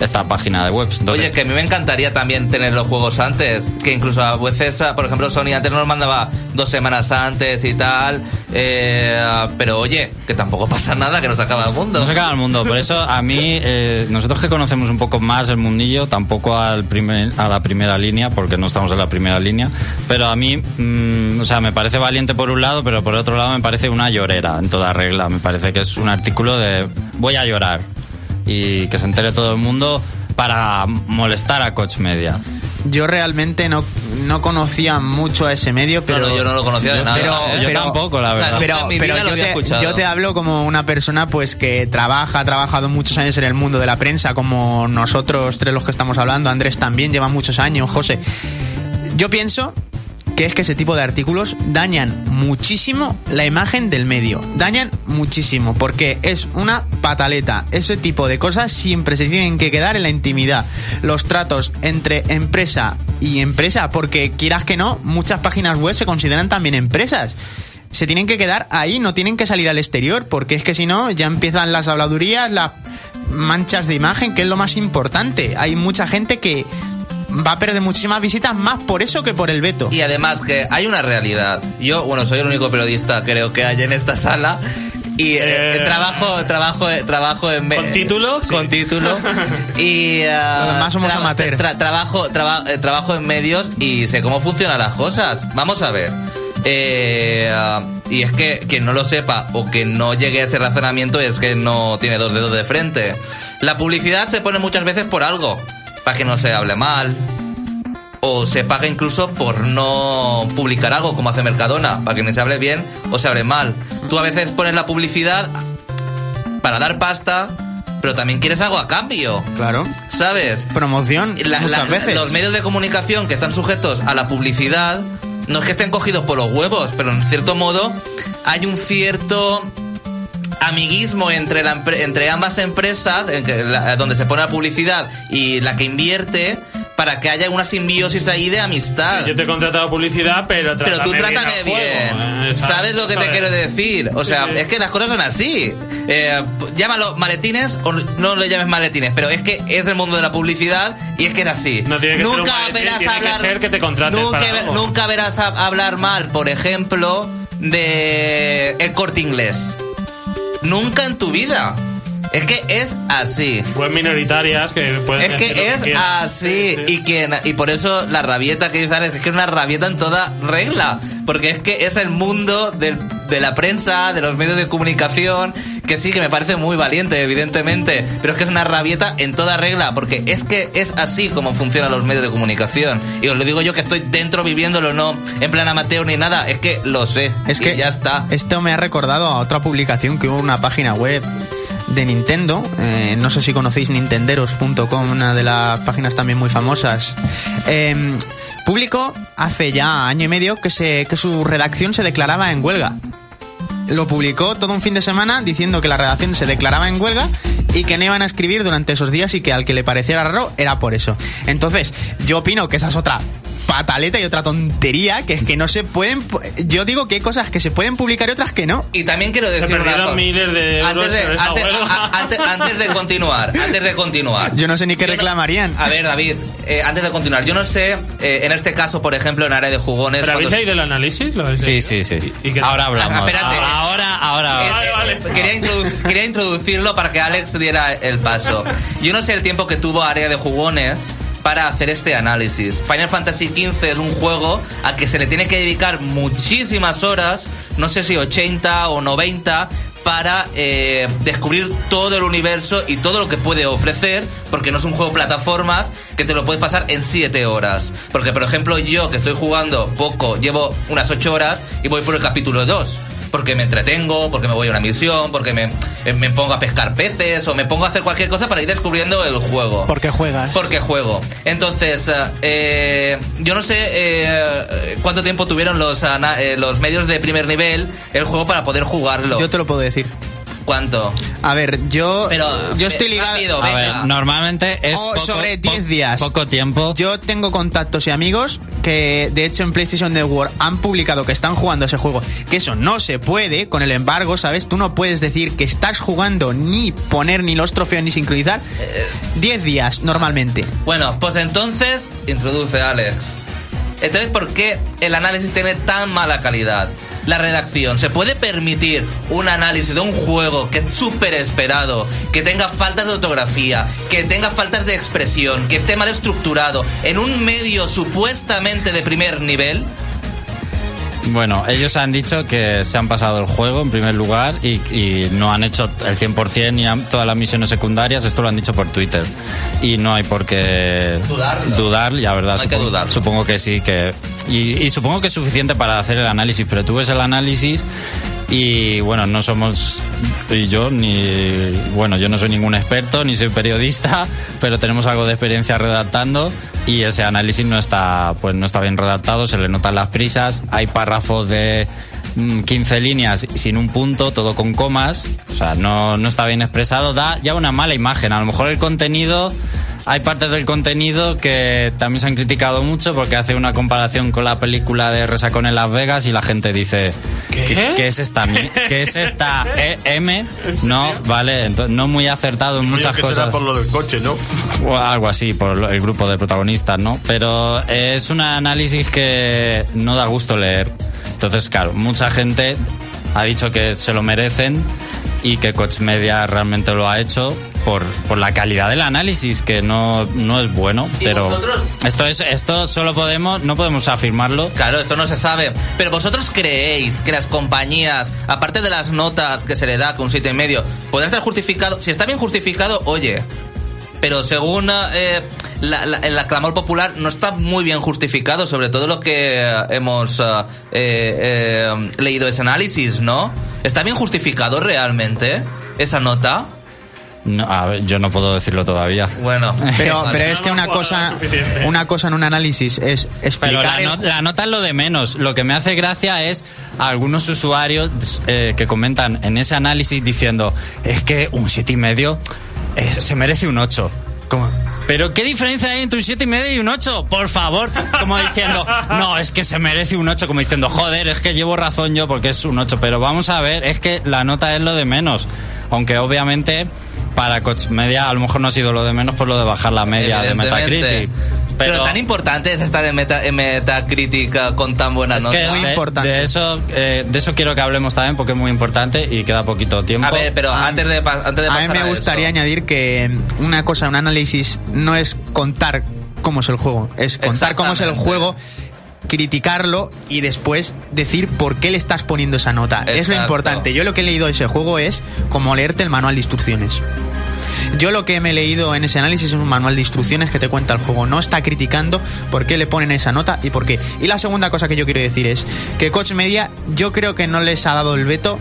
esta página de webs. Entonces, Oye, que a mí me encantaría también tener los juegos antes. Que incluso a veces, por ejemplo, Sony antes nos mandaba dos semanas antes y tal. eh, pero oye, que tampoco pasa nada, que nos acaba el mundo. No se acaba el mundo, por eso a mí, eh, nosotros que conocemos un poco más el mundillo, tampoco al primer, a la primera línea, porque no estamos en la primera línea, pero a mí, mm, o sea, me parece valiente por un lado, pero por otro lado me parece una llorera en toda regla. Me parece que es un artículo de voy a llorar y que se entere todo el mundo para molestar a Coach Media. Yo realmente no, no conocía mucho a ese medio, pero... no, yo no lo conocía de nada, Pero. Yo tampoco, la o sea, verdad. pero, yo, te, yo te hablo como una persona pues que trabaja, ha trabajado muchos años en el mundo de la prensa, como nosotros tres los que estamos hablando, Andrés también lleva muchos años, José. Yo pienso que es que ese tipo de artículos dañan muchísimo la imagen del medio. Dañan muchísimo, porque es una pataleta. Ese tipo de cosas siempre se tienen que quedar en la intimidad. Los tratos entre empresa y empresa, porque quieras que no, muchas páginas web se consideran también empresas. Se tienen que quedar ahí, no tienen que salir al exterior, porque es que si no, ya empiezan las habladurías, las manchas de imagen, que es lo más importante. Hay mucha gente que va a perder muchísimas visitas más por eso que por el veto. Y además que hay una realidad. Yo, bueno, soy el único periodista creo que hay en esta sala. Y eh, Eh. trabajo, trabajo, trabajo en ¿Con título? Sí. Con título. Y ah, Los demás somos amateur. tra- trabajo, traba- eh, trabajo en medios y sé cómo funcionan las cosas. Vamos a ver. Eh, ah, y es que quien no lo sepa o que no llegue a ese razonamiento es que no tiene dos dedos de frente. La publicidad se pone muchas veces por algo, para que no se hable mal, o se paga incluso por no publicar algo como hace Mercadona, para que ni se hable bien o se hable mal. Tú a veces pones la publicidad para dar pasta, pero también quieres algo a cambio, Claro. ¿sabes? Promoción La- muchas la- veces. Los medios de comunicación que están sujetos a la publicidad, no es que estén cogidos por los huevos, pero en cierto modo hay un cierto amiguismo entre, la entre ambas empresas, en que la- donde se pone la publicidad y la que invierte, para que haya una simbiosis ahí de amistad. Yo te he contratado publicidad, pero Pero tú trátame bien. eh, ¿Sabes lo que te quiero decir? O sea, Sí, sí. es que las cosas son así. Eh, llámalo maletines o no lo llames maletines, pero es que es el mundo de la publicidad y es que es así. No tiene que ser un nunca maletín, verás tiene que hablar. ser que te contraten nunca, para nunca verás a- hablar mal, por ejemplo, de el corte inglés. Nunca en tu vida. Es que es así. Web minoritarias que pueden Es lo que es quieran. así Sí, sí. y que y por eso la rabieta que dice Alex es que es una rabieta en toda regla, porque es que es el mundo del- de la prensa, de los medios de comunicación, que sí que me parece muy valiente evidentemente, pero es que es una rabieta en toda regla, porque es que es así como funcionan los medios de comunicación y os lo digo yo que estoy dentro viviéndolo no en plan amateur ni nada, es que lo sé, Es y que ya está. Esto me ha recordado a otra publicación que hubo en una página web de Nintendo. eh, no sé si conocéis nintenderos.com, una de las páginas también muy famosas. Eh, publicó hace ya año y medio que, que su redacción se declaraba en huelga. Lo publicó todo un fin de semana diciendo que la redacción se declaraba en huelga y que no iban a escribir durante esos días y que al que le pareciera raro era por eso. Entonces, yo opino que esa es otra pataleta y otra tontería, que es que no se pueden... pu- Yo digo que hay cosas que se pueden publicar y otras que no. Y también quiero Se decir una perdieron cosa. miles de euros antes de, antes- a- antes- antes de continuar, antes de continuar. Yo no sé ni qué Yo no- reclamarían. A ver, David, eh, antes de continuar, yo no sé, eh, en este caso, por ejemplo, en área de jugones. ¿Pero habéis cuando- leído el análisis? ¿Lo habéis Sí, sí, sí. ¿Y- y qué tal? Ahora hablamos. Ah, espérate. Ahora, ahora. Eh, Vale, eh, vale. eh, Quería, introdu- quería introducirlo para que Alex diera el paso. Yo no sé el tiempo que tuvo Área de Jugones para hacer este análisis. Final Fantasy XV es un juego al que se le tiene que dedicar muchísimas horas, no sé si 80 o 90, para eh, descubrir todo el universo y todo lo que puede ofrecer, porque no es un juego plataformas que te lo puedes pasar en 7 horas. Porque, por ejemplo, yo que estoy jugando poco, llevo unas 8 horas y voy por el capítulo 2 porque me entretengo, porque me voy a una misión, porque me, me pongo a pescar peces o me pongo a hacer cualquier cosa para ir descubriendo el juego. Porque juegas. Porque juego. Entonces, eh, yo no sé eh, cuánto tiempo tuvieron los, ana- eh, los medios de primer nivel el juego para poder jugarlo. Yo te lo puedo decir. ¿Cuánto? A ver, yo, Pero, yo estoy eh, ligado. rápido, A ver, normalmente es Oh, poco- sobre po- 10 días. Poco tiempo. Yo tengo contactos y amigos que, de hecho, en PlayStation Network han publicado que están jugando ese juego. Que eso no se puede con el embargo, ¿sabes? Tú no puedes decir que estás jugando ni poner ni los trofeos ni sincronizar. 10 días, normalmente. Bueno, pues entonces introduce Alex. Entonces, ¿por qué el análisis tiene tan mala calidad? La redacción, ¿se puede permitir un análisis de un juego que es súper esperado, que tenga faltas de ortografía, que tenga faltas de expresión, que esté mal estructurado, en un medio supuestamente de primer nivel? Bueno, ellos han dicho que se han pasado el juego en primer lugar y, y no han hecho el 100% ni han- todas las misiones secundarias, esto lo han dicho por Twitter. Y no hay por qué Dudarlo. dudar, la verdad. No hay que supongo, dudarlo. supongo que sí, que y, y supongo que es suficiente para hacer el análisis, pero tú ves el análisis y bueno, no somos y yo ni bueno, yo no soy ningún experto ni soy periodista, pero tenemos algo de experiencia redactando y ese análisis no está pues no está bien redactado, se le notan las prisas, hay párrafos de 15 líneas sin un punto, todo con comas, o sea, no, no está bien expresado, da ya una mala imagen, a lo mejor el contenido hay partes del contenido que también se han criticado mucho porque hace una comparación con la película de Resacón en Las Vegas y la gente dice ¿qué, qué es esta qué es esta E- M? No, vale, entonces, no muy acertado en muchas que cosas. será por lo del coche, ¿no? O algo así, por el grupo de protagonistas, ¿no? Pero es un análisis que no da gusto leer. Entonces, claro, mucha gente ha dicho que se lo merecen y que Coach Media realmente lo ha hecho por, por la calidad del análisis, que no, no es bueno. ¿Y Pero vosotros? esto es esto solo podemos, no podemos afirmarlo. Claro, esto no se sabe. Pero vosotros creéis que las compañías, aparte de las notas que se le da con un siete y medio, podrá estar justificado. Si está bien justificado, oye. Pero según eh, la- la- el clamor popular, no está muy bien justificado, sobre todo los que eh, hemos eh, eh, eh, leído ese análisis, ¿no? ¿Está bien justificado realmente esa nota? No, a ver, yo no puedo decirlo todavía. Bueno, Pero, vale. pero es que una cosa, una cosa en un análisis es Pero explicar. la, el no- la nota es lo de menos. Lo que me hace gracia es a algunos usuarios eh, que comentan en ese análisis diciendo es que un siete y medio eh, se merece un 8. Como, Pero ¿qué diferencia hay entre un siete y medio y un 8? Por favor, como diciendo, no, es que se merece un 8, como diciendo, joder, es que llevo razón yo porque es un 8. Pero vamos a ver, es que la nota es lo de menos. Aunque obviamente para Coach Media a lo mejor no ha sido lo de menos por lo de bajar la media de. Metacritic. Pero, tan importante es estar en, meta, en Metacritic eh, con tan buena Es nota. que de, de eso, eh, de eso quiero que hablemos también porque es muy importante y queda poquito tiempo. A ver, pero antes de, antes de A pasar mí me gustaría eso, añadir que una cosa, un análisis no es contar cómo es el juego, es contar cómo es el juego, criticarlo y después decir por qué le estás poniendo esa nota. Es lo importante. Yo lo que he leído de ese juego es como leerte el manual de instrucciones. Yo lo que me he leído en ese análisis es un manual de instrucciones que te cuenta el juego. No está criticando por qué le ponen esa nota y por qué. Y la segunda cosa que yo quiero decir es que Coach Media yo creo que no les ha dado el veto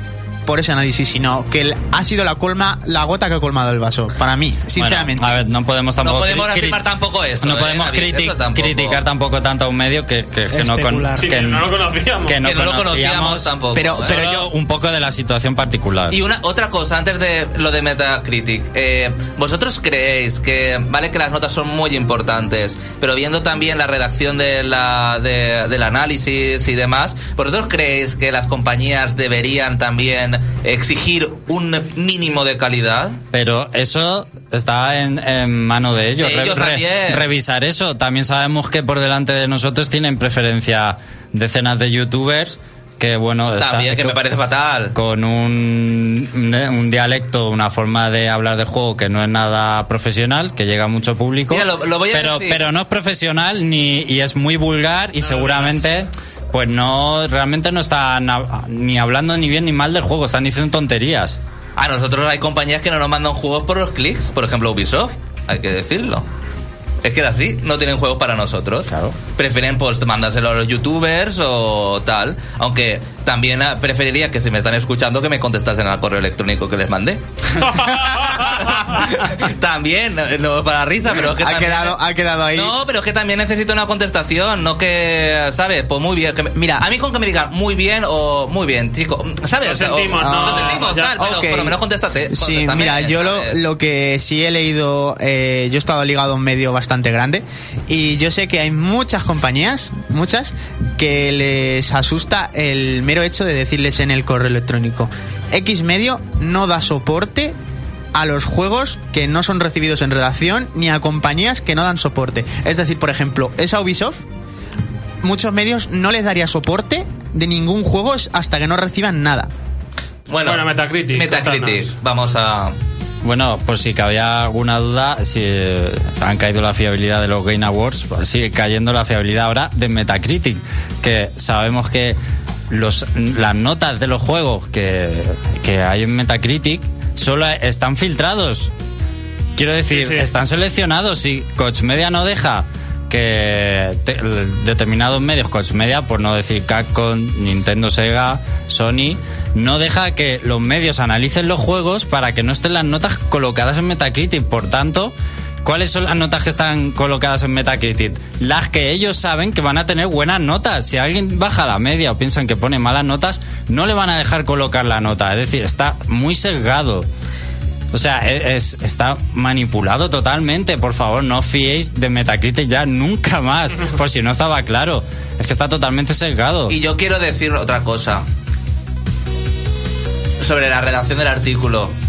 por ese análisis, sino que el- ha sido la colma, la gota que ha colmado el vaso. Para mí, sinceramente. Bueno, a ver, no podemos tampoco. no podemos cri- afirmar tampoco eso. no eh, podemos David, criti- eso tampoco. criticar tampoco tanto a un medio que, que- que no, con- Especular. Sí, que no lo conocíamos. que no Que no lo conocíamos conocíamos tampoco. Pero, ¿eh? pero yo un poco de la situación particular. Y una otra cosa, antes de lo de Metacritic, eh, ¿vosotros creéis que, vale que las notas son muy importantes, pero viendo también la redacción de la, de- del análisis y demás, ¿vosotros creéis que las compañías deberían también exigir un mínimo de calidad? Pero eso está en, en mano de ellos. De ellos también. revisar eso. También sabemos que por delante de nosotros tienen preferencia decenas de youtubers que bueno está- También, que me parece fatal. con un, un dialecto una forma de hablar de juego que no es nada profesional que llega a mucho público Mira, lo- lo voy a pero decir. pero no es profesional ni y es muy vulgar y seguramente pues no realmente no están ni hablando ni bien ni mal del juego están diciendo tonterías A nosotros hay compañías que no nos mandan juegos por los clics, por ejemplo Ubisoft, hay que decirlo. Es que es así, no tienen juegos para nosotros. Claro. Prefieren pues mandárselo a los youtubers o tal. Aunque también ah, preferiría que si me están escuchando que me contestasen al correo electrónico que les mandé. también, no, para risa, pero es que Ha también- quedado, ha quedado ahí. No, pero es que también necesito una contestación, no que, ¿sabes? Pues muy bien. que me- Mira. a mí con que me digan muy bien o muy bien, chico, ¿sabes? Lo sentimos, O- ¿no? Lo sentimos, Ya. tal, pero por lo menos contéstate. Sí, mira, yo lo, lo que sí he leído, eh, yo he estado ligado a un medio bastante grande y yo sé que hay muchas compañías, muchas, que les asusta el mero hecho de decirles en el correo electrónico, X medio no da soporte a los juegos que no son recibidos en redacción ni a compañías que no dan soporte. Es decir, por ejemplo, esa Ubisoft, muchos medios no les daría soporte de ningún juego hasta que no reciban nada. Bueno, Bueno, Metacritic, Metacritic, contanos. vamos a... Bueno, por si cabía alguna duda, si eh, han caído la fiabilidad de los Game Awards, pues sigue cayendo la fiabilidad ahora de Metacritic, que sabemos que los, las notas de los juegos que, que hay en Metacritic solo están filtrados. Quiero decir, Sí, sí. están seleccionados. Si Coach Media no deja que te- determinados medios, Coach Media, por no decir Capcom, Nintendo, Sega, Sony, no deja que los medios analicen los juegos para que no estén las notas colocadas en Metacritic. Por tanto, ¿cuáles son las notas que están colocadas en Metacritic? Las que ellos saben que van a tener buenas notas. Si alguien baja la media o piensan que pone malas notas, no le van a dejar colocar la nota. Es decir, está muy sesgado. O sea, es, es- está manipulado totalmente. Por favor, no os fiéis de Metacritic ya nunca más. Por si no estaba claro. Es que está totalmente sesgado. Y yo quiero decir otra cosa. Sobre la redacción del artículo.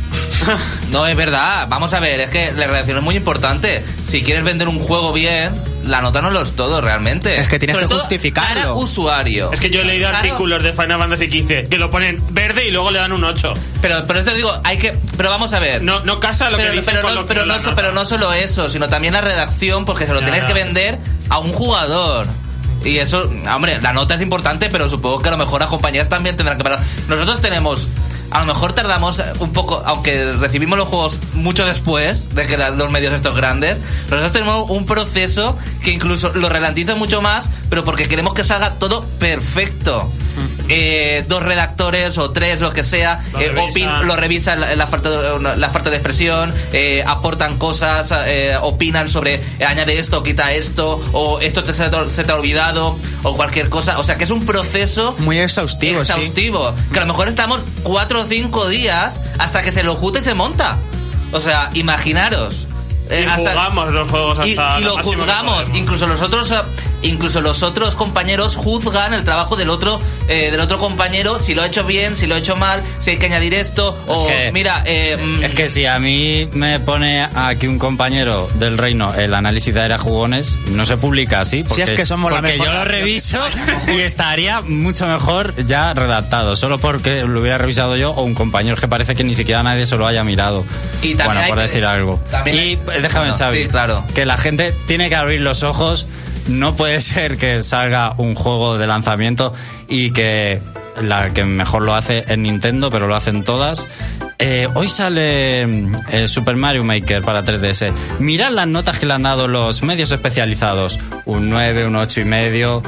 No, es verdad. Vamos a ver, es que la redacción es muy importante. Si quieres vender un juego bien, la nota no lo es todo realmente. Es que tienes Sobre que todo, justificarlo. cara usuario. Es que yo he leído Claro. artículos de Final Fantasy XV que lo ponen verde y luego le dan un 8. Pero, pero esto digo, hay que. Pero vamos a ver. No, no casa lo pero, que pero no, lo pero, no, so- pero no solo eso, sino también la redacción, porque se lo Ya, tienes ya. que vender a un jugador. Y eso, hombre, la nota es importante, pero supongo que a lo mejor las compañías también tendrán que parar. Nosotros tenemos, a lo mejor tardamos un poco, aunque recibimos los juegos mucho después de que los medios estos grandes, nosotros tenemos un proceso que incluso lo ralentiza mucho más, pero porque queremos que salga todo perfecto. Eh, dos redactores o tres, lo que sea, Lo eh, revisan. lo revisan la, la falta de, la falta de expresión, eh, aportan cosas, eh, opinan sobre eh, añade esto, quita esto, o esto te, se, te, se te ha olvidado, o cualquier cosa. O sea que es un proceso Muy exhaustivo, sí. exhaustivo. Que a lo mejor estamos cuatro o cinco días hasta que se lo jute y se monta. O sea, imaginaros. Y Eh, hasta- jugamos los juegos y, hasta y lo máximo que juzgamos incluso los otros eh, incluso los otros compañeros juzgan el trabajo del otro eh, del otro compañero si lo ha hecho bien si lo ha hecho mal si hay que añadir esto o que- mira eh, Es que si a mí me pone aquí un compañero del reino el análisis de Era Jugones, no se publica así. Porque, es que somos la porque mejor yo lo reviso y estaría mucho mejor ya redactado, solo porque lo hubiera revisado yo o un compañero que parece que ni siquiera nadie se lo haya mirado. Y también bueno, por que- decir algo. Y hay- déjame, Bueno, Xavi, sí, claro. que la gente tiene que abrir los ojos. No puede ser que salga un juego de lanzamiento y que la que mejor lo hace es Nintendo, pero lo hacen todas. Eh, hoy sale eh, Super Mario Maker para 3DS. Mirad las notas que le han dado los medios especializados. Un 9, un 8 y medio.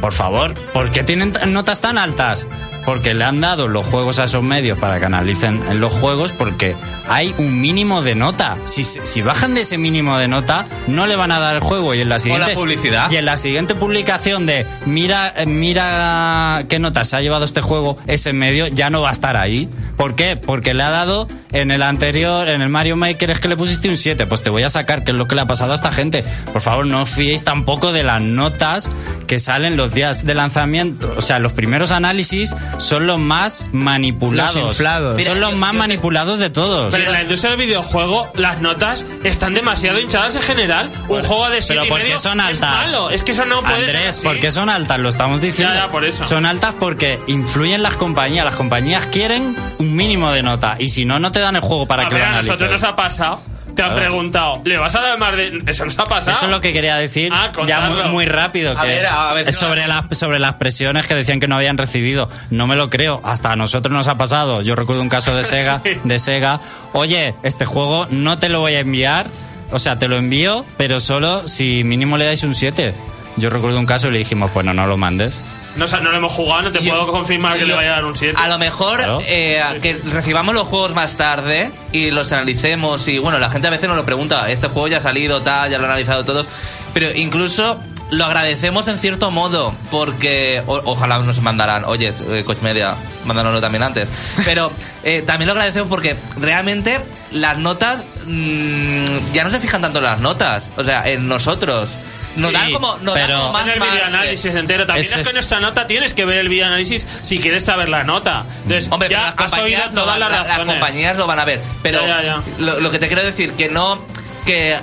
Por favor, ¿por qué tienen notas tan altas? Porque le han dado los juegos a esos medios para que analicen en los juegos porque hay un mínimo de nota. Si, si bajan de ese mínimo de nota, no le van a dar el juego y en la siguiente publicidad. Y en la siguiente publicación de mira eh, mira qué nota se ha llevado este juego, ese medio ya no va a estar ahí. ¿Por qué? Porque le ha dado en el anterior, en el Mario Maker es que le pusiste un 7, pues te voy a sacar qué es lo que le ha pasado a esta gente. Por favor, no os fiéis tampoco de las notas que salen los días de lanzamiento. O sea, los primeros análisis son los más manipulados. Los inflados. Mira, son los yo- más yo- manipulados de todos. Pero en la industria del videojuego, las notas están demasiado hinchadas en general. Un juego de 7 Pero y ¿por medio son es altas? malo. Es que eso no puede ser Andrés, así. ¿por qué son altas? Lo estamos diciendo. Ya, ya, por eso. Son altas porque influyen las compañías. Las compañías quieren un mínimo de nota. Y si no, no te dan el juego para a que ver, lo a analices. nosotros nos ha pasado. Te han preguntado, ¿le vas a dar más de.? Eso nos ha pasado. Eso es lo que quería decir Ah, ya muy, muy rápido. A Que ver, a ver si sobre, no- las sobre las presiones que decían que no habían recibido. No me lo creo. Hasta a nosotros nos ha pasado. Yo recuerdo un caso de Sega. Sí. de Sega. Oye, este juego no te lo voy a enviar o sea, te lo envío, pero solo si mínimo le dais un 7. Yo recuerdo un caso y le dijimos, bueno, no lo mandes. No, no lo hemos jugado, no te puedo confirmar que le yo- vaya a dar un 7. A lo mejor Claro. eh, que recibamos los juegos más tarde y los analicemos y bueno, la gente a veces nos lo pregunta, este juego ya ha salido, tal, ya lo han analizado todos, pero incluso lo agradecemos en cierto modo porque o- ojalá nos mandaran, oye, eh, Coach Media, mándanoslo también antes, pero eh, también lo agradecemos porque realmente las notas mm, ya no se fijan tanto en las notas, o sea, en nosotros. Nos Sí, dan como, nos dan pero como más en el videoanálisis entero. También Ese es que es- nuestra nota tienes que ver el videoanálisis si quieres saber la nota. Entonces, Hombre, ya las has oído todas van, las la- las razones. compañías lo van a ver. Pero Ya, ya, ya. Lo, lo que te quiero decir, que no. que eh,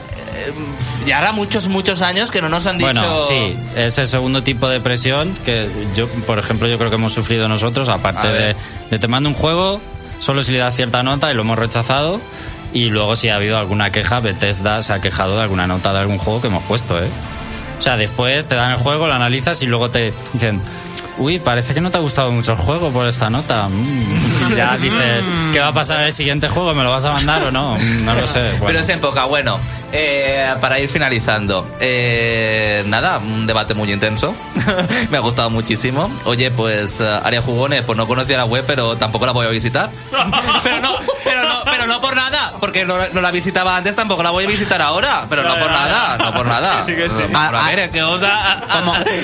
ya hará muchos, muchos años que no nos han dicho. Bueno, sí, ese segundo tipo de presión que yo, por ejemplo, yo creo que hemos sufrido nosotros, aparte de, de te mando un juego, solo si le das cierta nota y lo hemos rechazado. Y luego si ha habido alguna queja, Bethesda se ha quejado de alguna nota de algún juego que hemos puesto, ¿eh? O sea, después te dan el juego, lo analizas y luego te dicen, uy, parece que no te ha gustado mucho el juego por esta nota. Mm. Ya dices, ¿qué va a pasar en el siguiente juego? ¿Me lo vas a mandar o no? Mm, No lo sé. Pero es en poca. Bueno, eh, para ir finalizando. eh, nada, un debate muy intenso. Me ha gustado muchísimo. Oye, pues eh, Aria Jugones, pues no conocía la web, pero tampoco la voy a visitar. pero no, pero no, pero no por nada, porque no, no la visitaba antes, tampoco la voy a visitar ahora. Pero no Ya, por ya, nada, ya. no por nada. Sí, que sí. Pero Ah, a ah. ver, es que os a,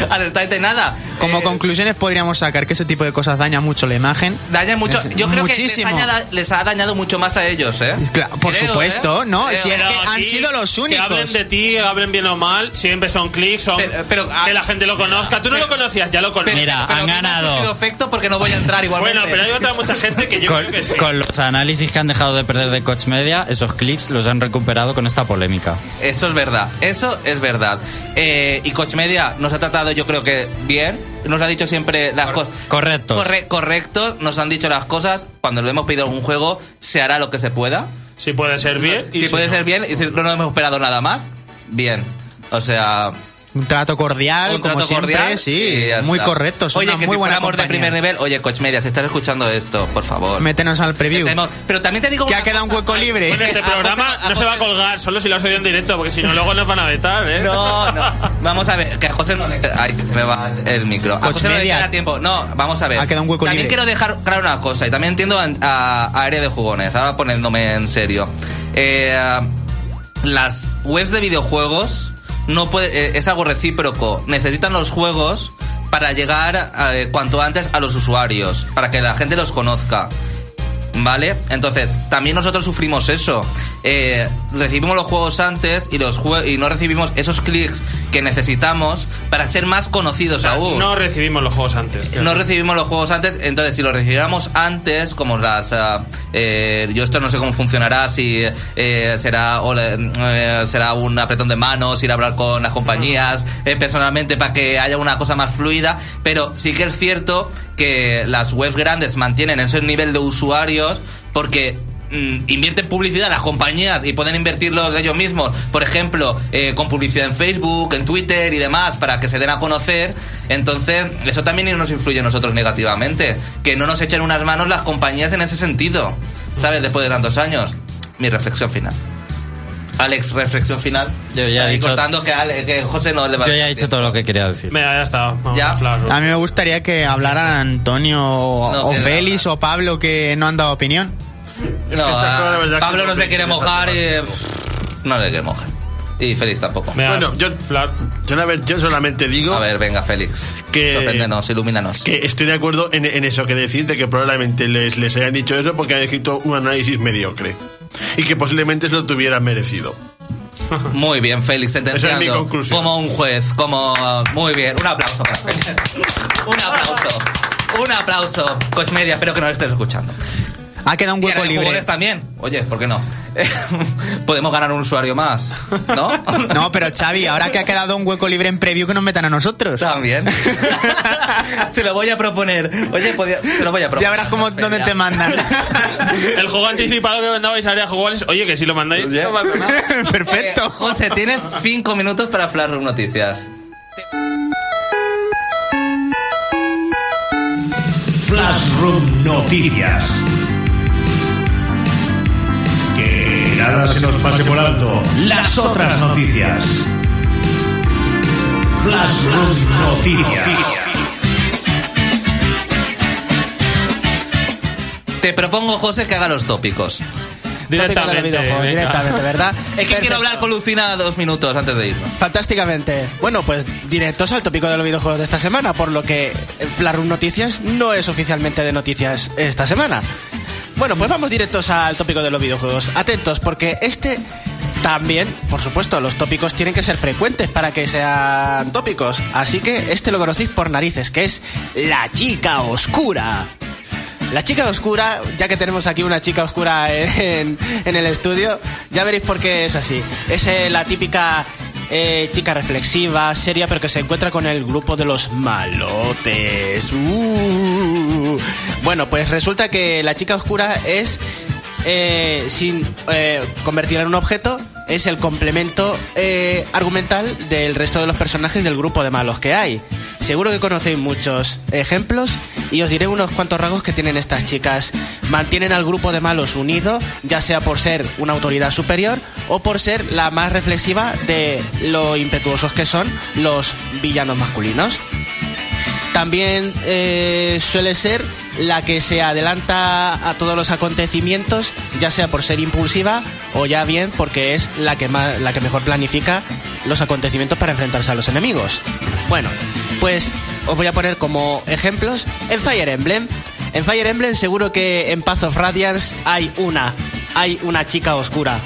a, de nada. Como Eh, conclusiones podríamos sacar que ese tipo de cosas daña mucho la imagen. Daña mucho. Es Yo creo muchísimo. que les, añada- les ha dañado mucho más a ellos, ¿eh? Claro, por Creo, supuesto, ¿eh? no, Creo. si es Pero que han sido los Que únicos. hablen de ti, que hablen bien o mal, siempre son clics, son Pero- pero, ah, que la gente lo conozca. Tú no lo conocías, ya lo conoces. Mira, Pero han a ganado. efecto porque no voy a entrar igualmente. bueno, pero hay otra mucha gente que yo con, creo que sí. con los análisis que han dejado de perder de Coach Esos clics los han recuperado con esta polémica. Eso es verdad, eso es verdad. Eh, y Coach Media nos ha tratado, yo creo que bien. Nos ha dicho siempre las cosas. correctos. correcto, nos han dicho las cosas. Cuando le hemos pedido algún juego, se hará lo que se pueda. Si puede ser bien. y si puede no. ser bien, y si no nos hemos esperado nada más, bien. O sea, Un trato cordial, un como trato siempre, cordial. sí, muy correcto, son Oye, una que muy si buena de primer nivel, oye, Coach Media, si estás escuchando esto, por favor. Métenos al preview. Metemos- Pero también te digo Que ha quedado un hueco libre. Bueno, este A José- programa a no se va a colgar, solo si lo has oído en directo, porque si no, luego nos van a vetar, ¿eh? No, no. Vamos a ver, que a José no le Ay, me va el micro. A Coach José no le tiempo. No, vamos a ver. Ha quedado un hueco También libre. quiero dejar claro una cosa, y también entiendo a, a, a Área de Jugones, ahora poniéndome en serio. Eh, las webs de videojuegos no puede, eh, es algo recíproco. Necesitan los juegos para llegar eh, cuanto antes a los usuarios, para que la gente los conozca. ¿Vale? Entonces, también nosotros sufrimos eso. Eh, recibimos los juegos antes y, los jue- y no recibimos esos clics que necesitamos para ser más conocidos aún. No recibimos los juegos antes. No recibimos los juegos antes, entonces si los recibiéramos antes, como las... eh, yo esto no sé cómo funcionará, si eh, será, o será un apretón de manos, ir a hablar con las compañías personalmente para que haya una cosa más fluida, pero sí que es cierto que las webs grandes mantienen ese nivel de porque mm, invierten publicidad las compañías y pueden invertirlos ellos mismos, por ejemplo, eh, con publicidad en Facebook, en Twitter y demás, para que se den a conocer. Entonces, eso también nos influye a nosotros negativamente. Que no nos echen unas manos las compañías en ese sentido, ¿sabes? Después de tantos años. Mi reflexión final. Alex, reflexión final. Yo ya he dicho- cortando que, Ale- que José no le va Yo ya he dicho todo lo que quería decir. Mira, ya está. Vamos Ya. a Flash. A mí me gustaría que hablaran Antonio o no Félix o Pablo que no han dado opinión. No, a- Pablo no se quiere mojar y... pff, No le quiere mojar. Y Félix tampoco. Mira, Bueno, yo-. Yo, a ver, yo solamente digo A ver, venga, Félix. Que- Sorpréndenos, ilumínanos. que estoy de acuerdo en, en eso que decirte que probablemente les, les hayan dicho eso porque han escrito un análisis mediocre y que posiblemente se lo tuvieran merecido. Muy bien, Félix, sentenciando. Es. Como un juez, como... Muy bien, un aplauso para Félix. Un aplauso. Un aplauso. Coach Media, espero que nos estés escuchando. Ha quedado un Y hueco de libre. también. Oye, ¿por qué no? Podemos ganar un usuario más, ¿no? No, pero Xavi, ahora que ha quedado un hueco libre en preview que nos metan a nosotros. También. se lo voy a proponer. Oye, podía- se lo voy a proponer. Ya verás cómo, dónde te mandan. El juego anticipado que mandabais a área jugones. Oye, que si lo mandáis. Ya. no pasa nada. Eh, Perfecto. José, tienes cinco minutos para Flashroom Noticias. Flashroom Noticias. Nada se nos pase por alto las otras noticias. Flash Room Noticias. Te propongo, José, que haga los tópicos. Directamente, Tópico de los videojuegos, venga. directamente, ¿verdad? Es que Perfecto. quiero hablar con Lucina dos minutos antes de irnos. Fantásticamente. Bueno, pues directos al tópico de los videojuegos de esta semana, por lo que Flarum Noticias no es oficialmente de noticias esta semana. Bueno, pues vamos directos al tópico de los videojuegos. Atentos, porque este también, por supuesto, los tópicos tienen que ser frecuentes para que sean tópicos. Así que este lo conocéis por narices, que es la chica oscura. La chica oscura, ya que tenemos aquí una chica oscura en, el estudio, ya veréis por qué es así. Es eh, la típica eh, chica reflexiva, seria, pero que se encuentra con el grupo de los malotes. Uh. Bueno, pues resulta que la chica oscura es, eh, sin eh, convertirla en un objeto, es el complemento eh, argumental del resto de los personajes del grupo de malos que hay. Seguro que conocéis muchos ejemplos y os diré unos cuantos rasgos que tienen estas chicas. Mantienen al grupo de malos unido, ya sea por ser una autoridad superior o por ser la más reflexiva de lo impetuosos que son los villanos masculinos. También eh, suele ser la que se adelanta a todos los acontecimientos, ya sea por ser impulsiva o ya bien porque es la que, más, la que mejor planifica los acontecimientos para enfrentarse a los enemigos. Bueno, pues os voy a poner como ejemplos en Fire Emblem. En Fire Emblem seguro que en Path of Radiance hay una, hay una chica oscura.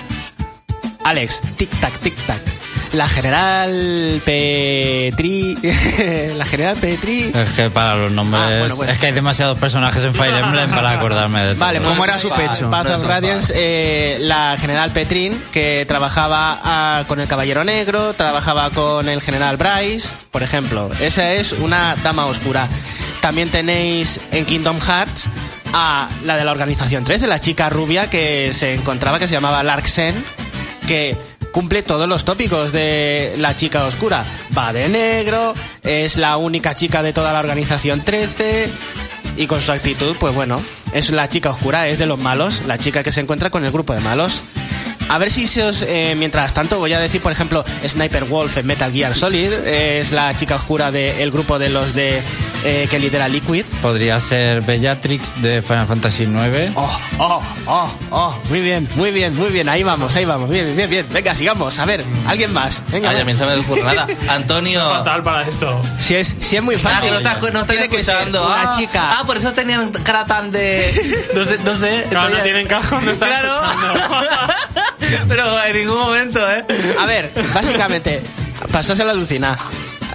Alex, tic tac, tic tac. La general Petri. la general Petri. Es que para los nombres. Ah, bueno, pues- Es que hay demasiados personajes en Fire Emblem para acordarme de todo. Vale, pues ¿Cómo era su pecho? Path of Radiance, eh, la general Petrin, que trabajaba ah, con el Caballero Negro, trabajaba con el general Bryce, por ejemplo. Esa es una dama oscura. También tenéis en Kingdom Hearts a la de la Organización 13, la chica rubia que se encontraba, que se llamaba Larksen, que cumple todos los tópicos de la chica oscura. Va de negro, es la única chica de toda la Organización 13 y con su actitud, pues bueno, es la chica oscura, es de los malos, la chica que se encuentra con el grupo de malos. A ver si se os... eh, mientras tanto voy a decir, por ejemplo, Sniper Wolf en Metal Gear Solid, eh, es la chica oscura del grupo de los de eh, que lidera Liquid. Podría ser Bellatrix de Final Fantasy IX. Oh, oh, oh, oh, muy bien, muy bien, muy bien, ahí vamos, ahí vamos, bien, bien, bien. Venga, sigamos, a ver, alguien más. Venga, Ay, a mí no se me ocurre nada. Antonio. Fatal para esto. si es, si es muy Ah, fácil. no no estás Tiene que ser escuchando. una ah, chica. Ah, por eso tenían cara tan de. No sé, no sé. Claro, no tienen casco, no están Claro. Pero en ningún momento, ¿eh? A ver, básicamente, pasásela a Lucina.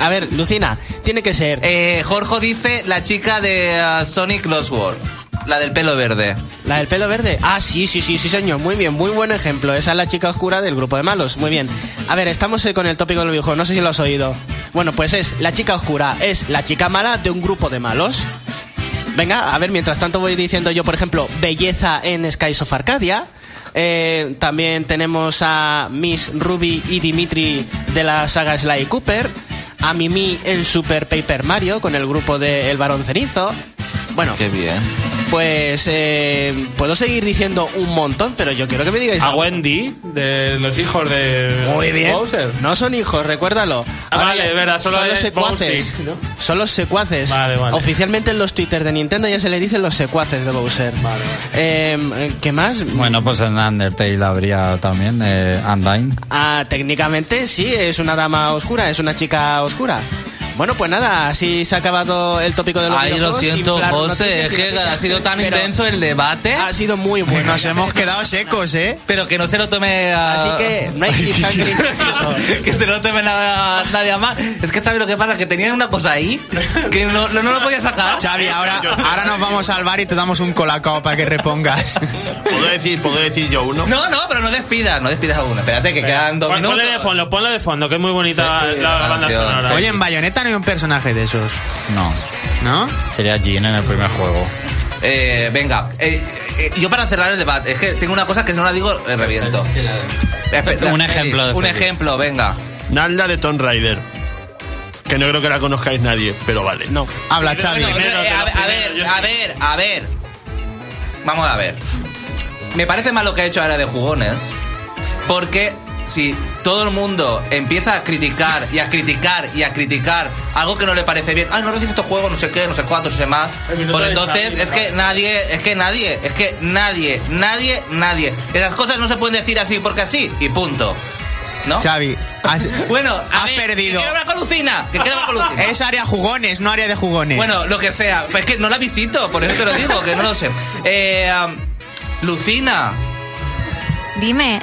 A ver, Lucina, tiene que ser Eh, Jorge dice la chica de ah, Sonic Lost World. La del pelo verde. la del pelo verde. Ah, sí, sí, sí, sí, señor. Muy bien, muy buen ejemplo. Esa es la chica oscura del grupo de malos. Muy bien. A ver, estamos eh, con el tópico del videojuego. No sé si lo has oído. Bueno, pues es la chica oscura. Es la chica mala de un grupo de malos. Venga, a ver, mientras tanto voy diciendo yo, por ejemplo, belleza en Skies of Arcadia. Eh, también tenemos a Miss Ruby y Dimitri de la saga Sly Cooper. A Mimi en Super Paper Mario con el grupo de El Barón Cenizo. Bueno, Qué bien. Pues eh, puedo seguir diciendo un montón, pero yo quiero que me digáis A algo. Wendy, de los hijos de Muy bien. Bowser. No son hijos, recuérdalo. Ah, Ahora vale, ya- verdad, solo son los es secuaces. Bowser, ¿no? Son los secuaces. Vale, vale. Oficialmente en los Twitter de Nintendo ya se le dicen los secuaces de Bowser. Vale, Eh, ¿Qué más? Bueno, pues en Undertale habría también eh, Undyne. Ah, técnicamente sí, es una dama oscura, es una chica oscura. Bueno, pues nada, así se ha acabado el tópico de los Ay, lo siento, José. Es que ha sido tan Pero intenso el debate. Ha sido muy bueno. Nos hemos quedado secos, ¿eh? Pero que no se lo tome a... Así que no hay que se lo tome nada, nadie más. Es que sabes lo que pasa, que tenía una cosa ahí que no, no, no lo podía sacar. Xavi, ahora, ahora nos vamos al bar y te damos un colacao para que repongas. ¿Puedo decir, ¿Puedo decir yo uno? No, no, pero no despidas, no despidas a uno. Espérate, que quedan dos Pon- minutos. Ponle de fondo, ponle de fondo, que es muy bonita Sí, sí, la, la banda canción. sonora. Oye, en Bayonetta no hay un personaje de esos, No, ¿no? sería Jean en el primer juego. Eh, venga, eh, eh, yo para cerrar el debate, es que tengo una cosa que si no la digo, eh, reviento. Un ejemplo de Un ejemplo, venga. Nalda de Tomb Raider. Que no creo que la conozcáis nadie, pero vale. No. Habla, Xavi. Bueno, primero, eh, de a, a ver, a ver, a ver. Vamos a ver. Me parece mal lo que ha hecho ahora de jugones. Porque si todo el mundo empieza a criticar y a criticar y a criticar algo que no le parece bien, ay, no recibe estos juegos, no sé qué, no sé cuánto, no sé más, pues entonces es que nadie, es que nadie, es que nadie, nadie, nadie. Esas cosas no se pueden decir así porque así y punto. ¿No? Xavi, has, Bueno, a has ver, perdido. Que quiero hablar con Lucina, que quiero hablar con Lucina. Es área jugones, no área de jugones. Bueno, lo que sea. Pues es que no la visito, por eso te lo digo, que no lo sé. Eh, um, Lucina, Dime.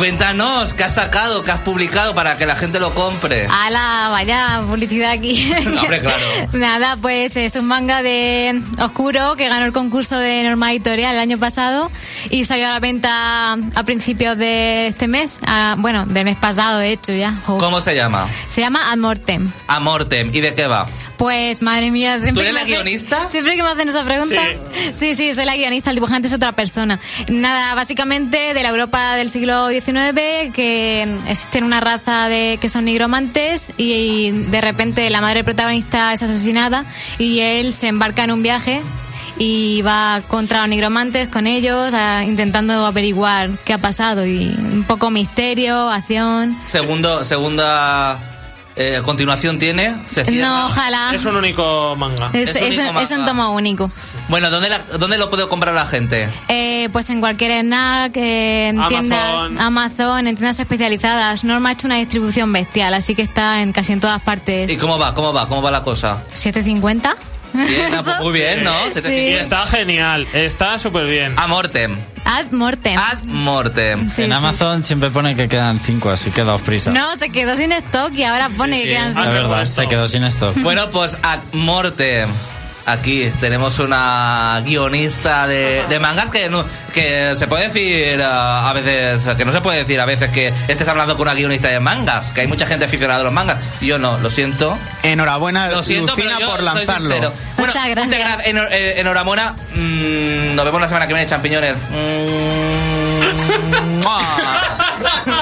Cuéntanos qué has sacado, qué has publicado para que la gente lo compre. Ala, vaya publicidad aquí. No, hombre, claro. Nada, pues es un manga de Oscuro que ganó el concurso de Norma Editorial el año pasado y salió a la venta a principios de este mes. Bueno, del mes pasado, de hecho, ya. ¿Cómo se llama? Se llama Amortem. Amortem. ¿Y de qué va? Pues, madre mía, siempre. eres que la me hacen- guionista? Siempre que me hacen esa pregunta. Sí. sí, soy la guionista, el dibujante es otra persona. Nada, básicamente de la Europa del siglo XIX, que existen una raza de que son nigromantes y de repente la madre protagonista es asesinada y él se embarca en un viaje y va contra los nigromantes con ellos, a- intentando averiguar qué ha pasado y un poco misterio, acción. Segundo, segunda eh, continuación tiene. No, ojalá. Es un único manga. Es, Es un es un- único es un manga. tomo único. Bueno, ¿dónde, la- ¿dónde lo puede comprar la gente? Eh, pues en cualquier snack, eh, en Amazon. tiendas Amazon, en tiendas especializadas. Norma ha hecho una distribución bestial, así que está en casi en todas partes. ¿Y cómo va? ¿Cómo va? ¿Cómo va la cosa? ¿750? Bien, ah, muy bien, ¿no? Y 750. está genial, está súper bien. Amortem. Ad mortem. Ad mortem. Sí, en sí. Amazon siempre pone que quedan cinco, así que daos prisa. No, se quedó sin stock y ahora pone sí. que quedan Ah, es cinco. verdad, se quedó sin esto. Bueno, pues ad mortem. Aquí tenemos una guionista de, de mangas que, no- que se puede decir ah, a veces, que no se puede decir a veces que estés hablando con una guionista de mangas, que hay mucha gente aficionada a los mangas. Yo no, lo siento. Enhorabuena, Lo siento, Lucina, pero yo por lanzarlo. Bueno, Muchas gracias. gra- enhor- eh, enhorabuena. Mm, nos vemos la semana que viene, champiñones. Mm.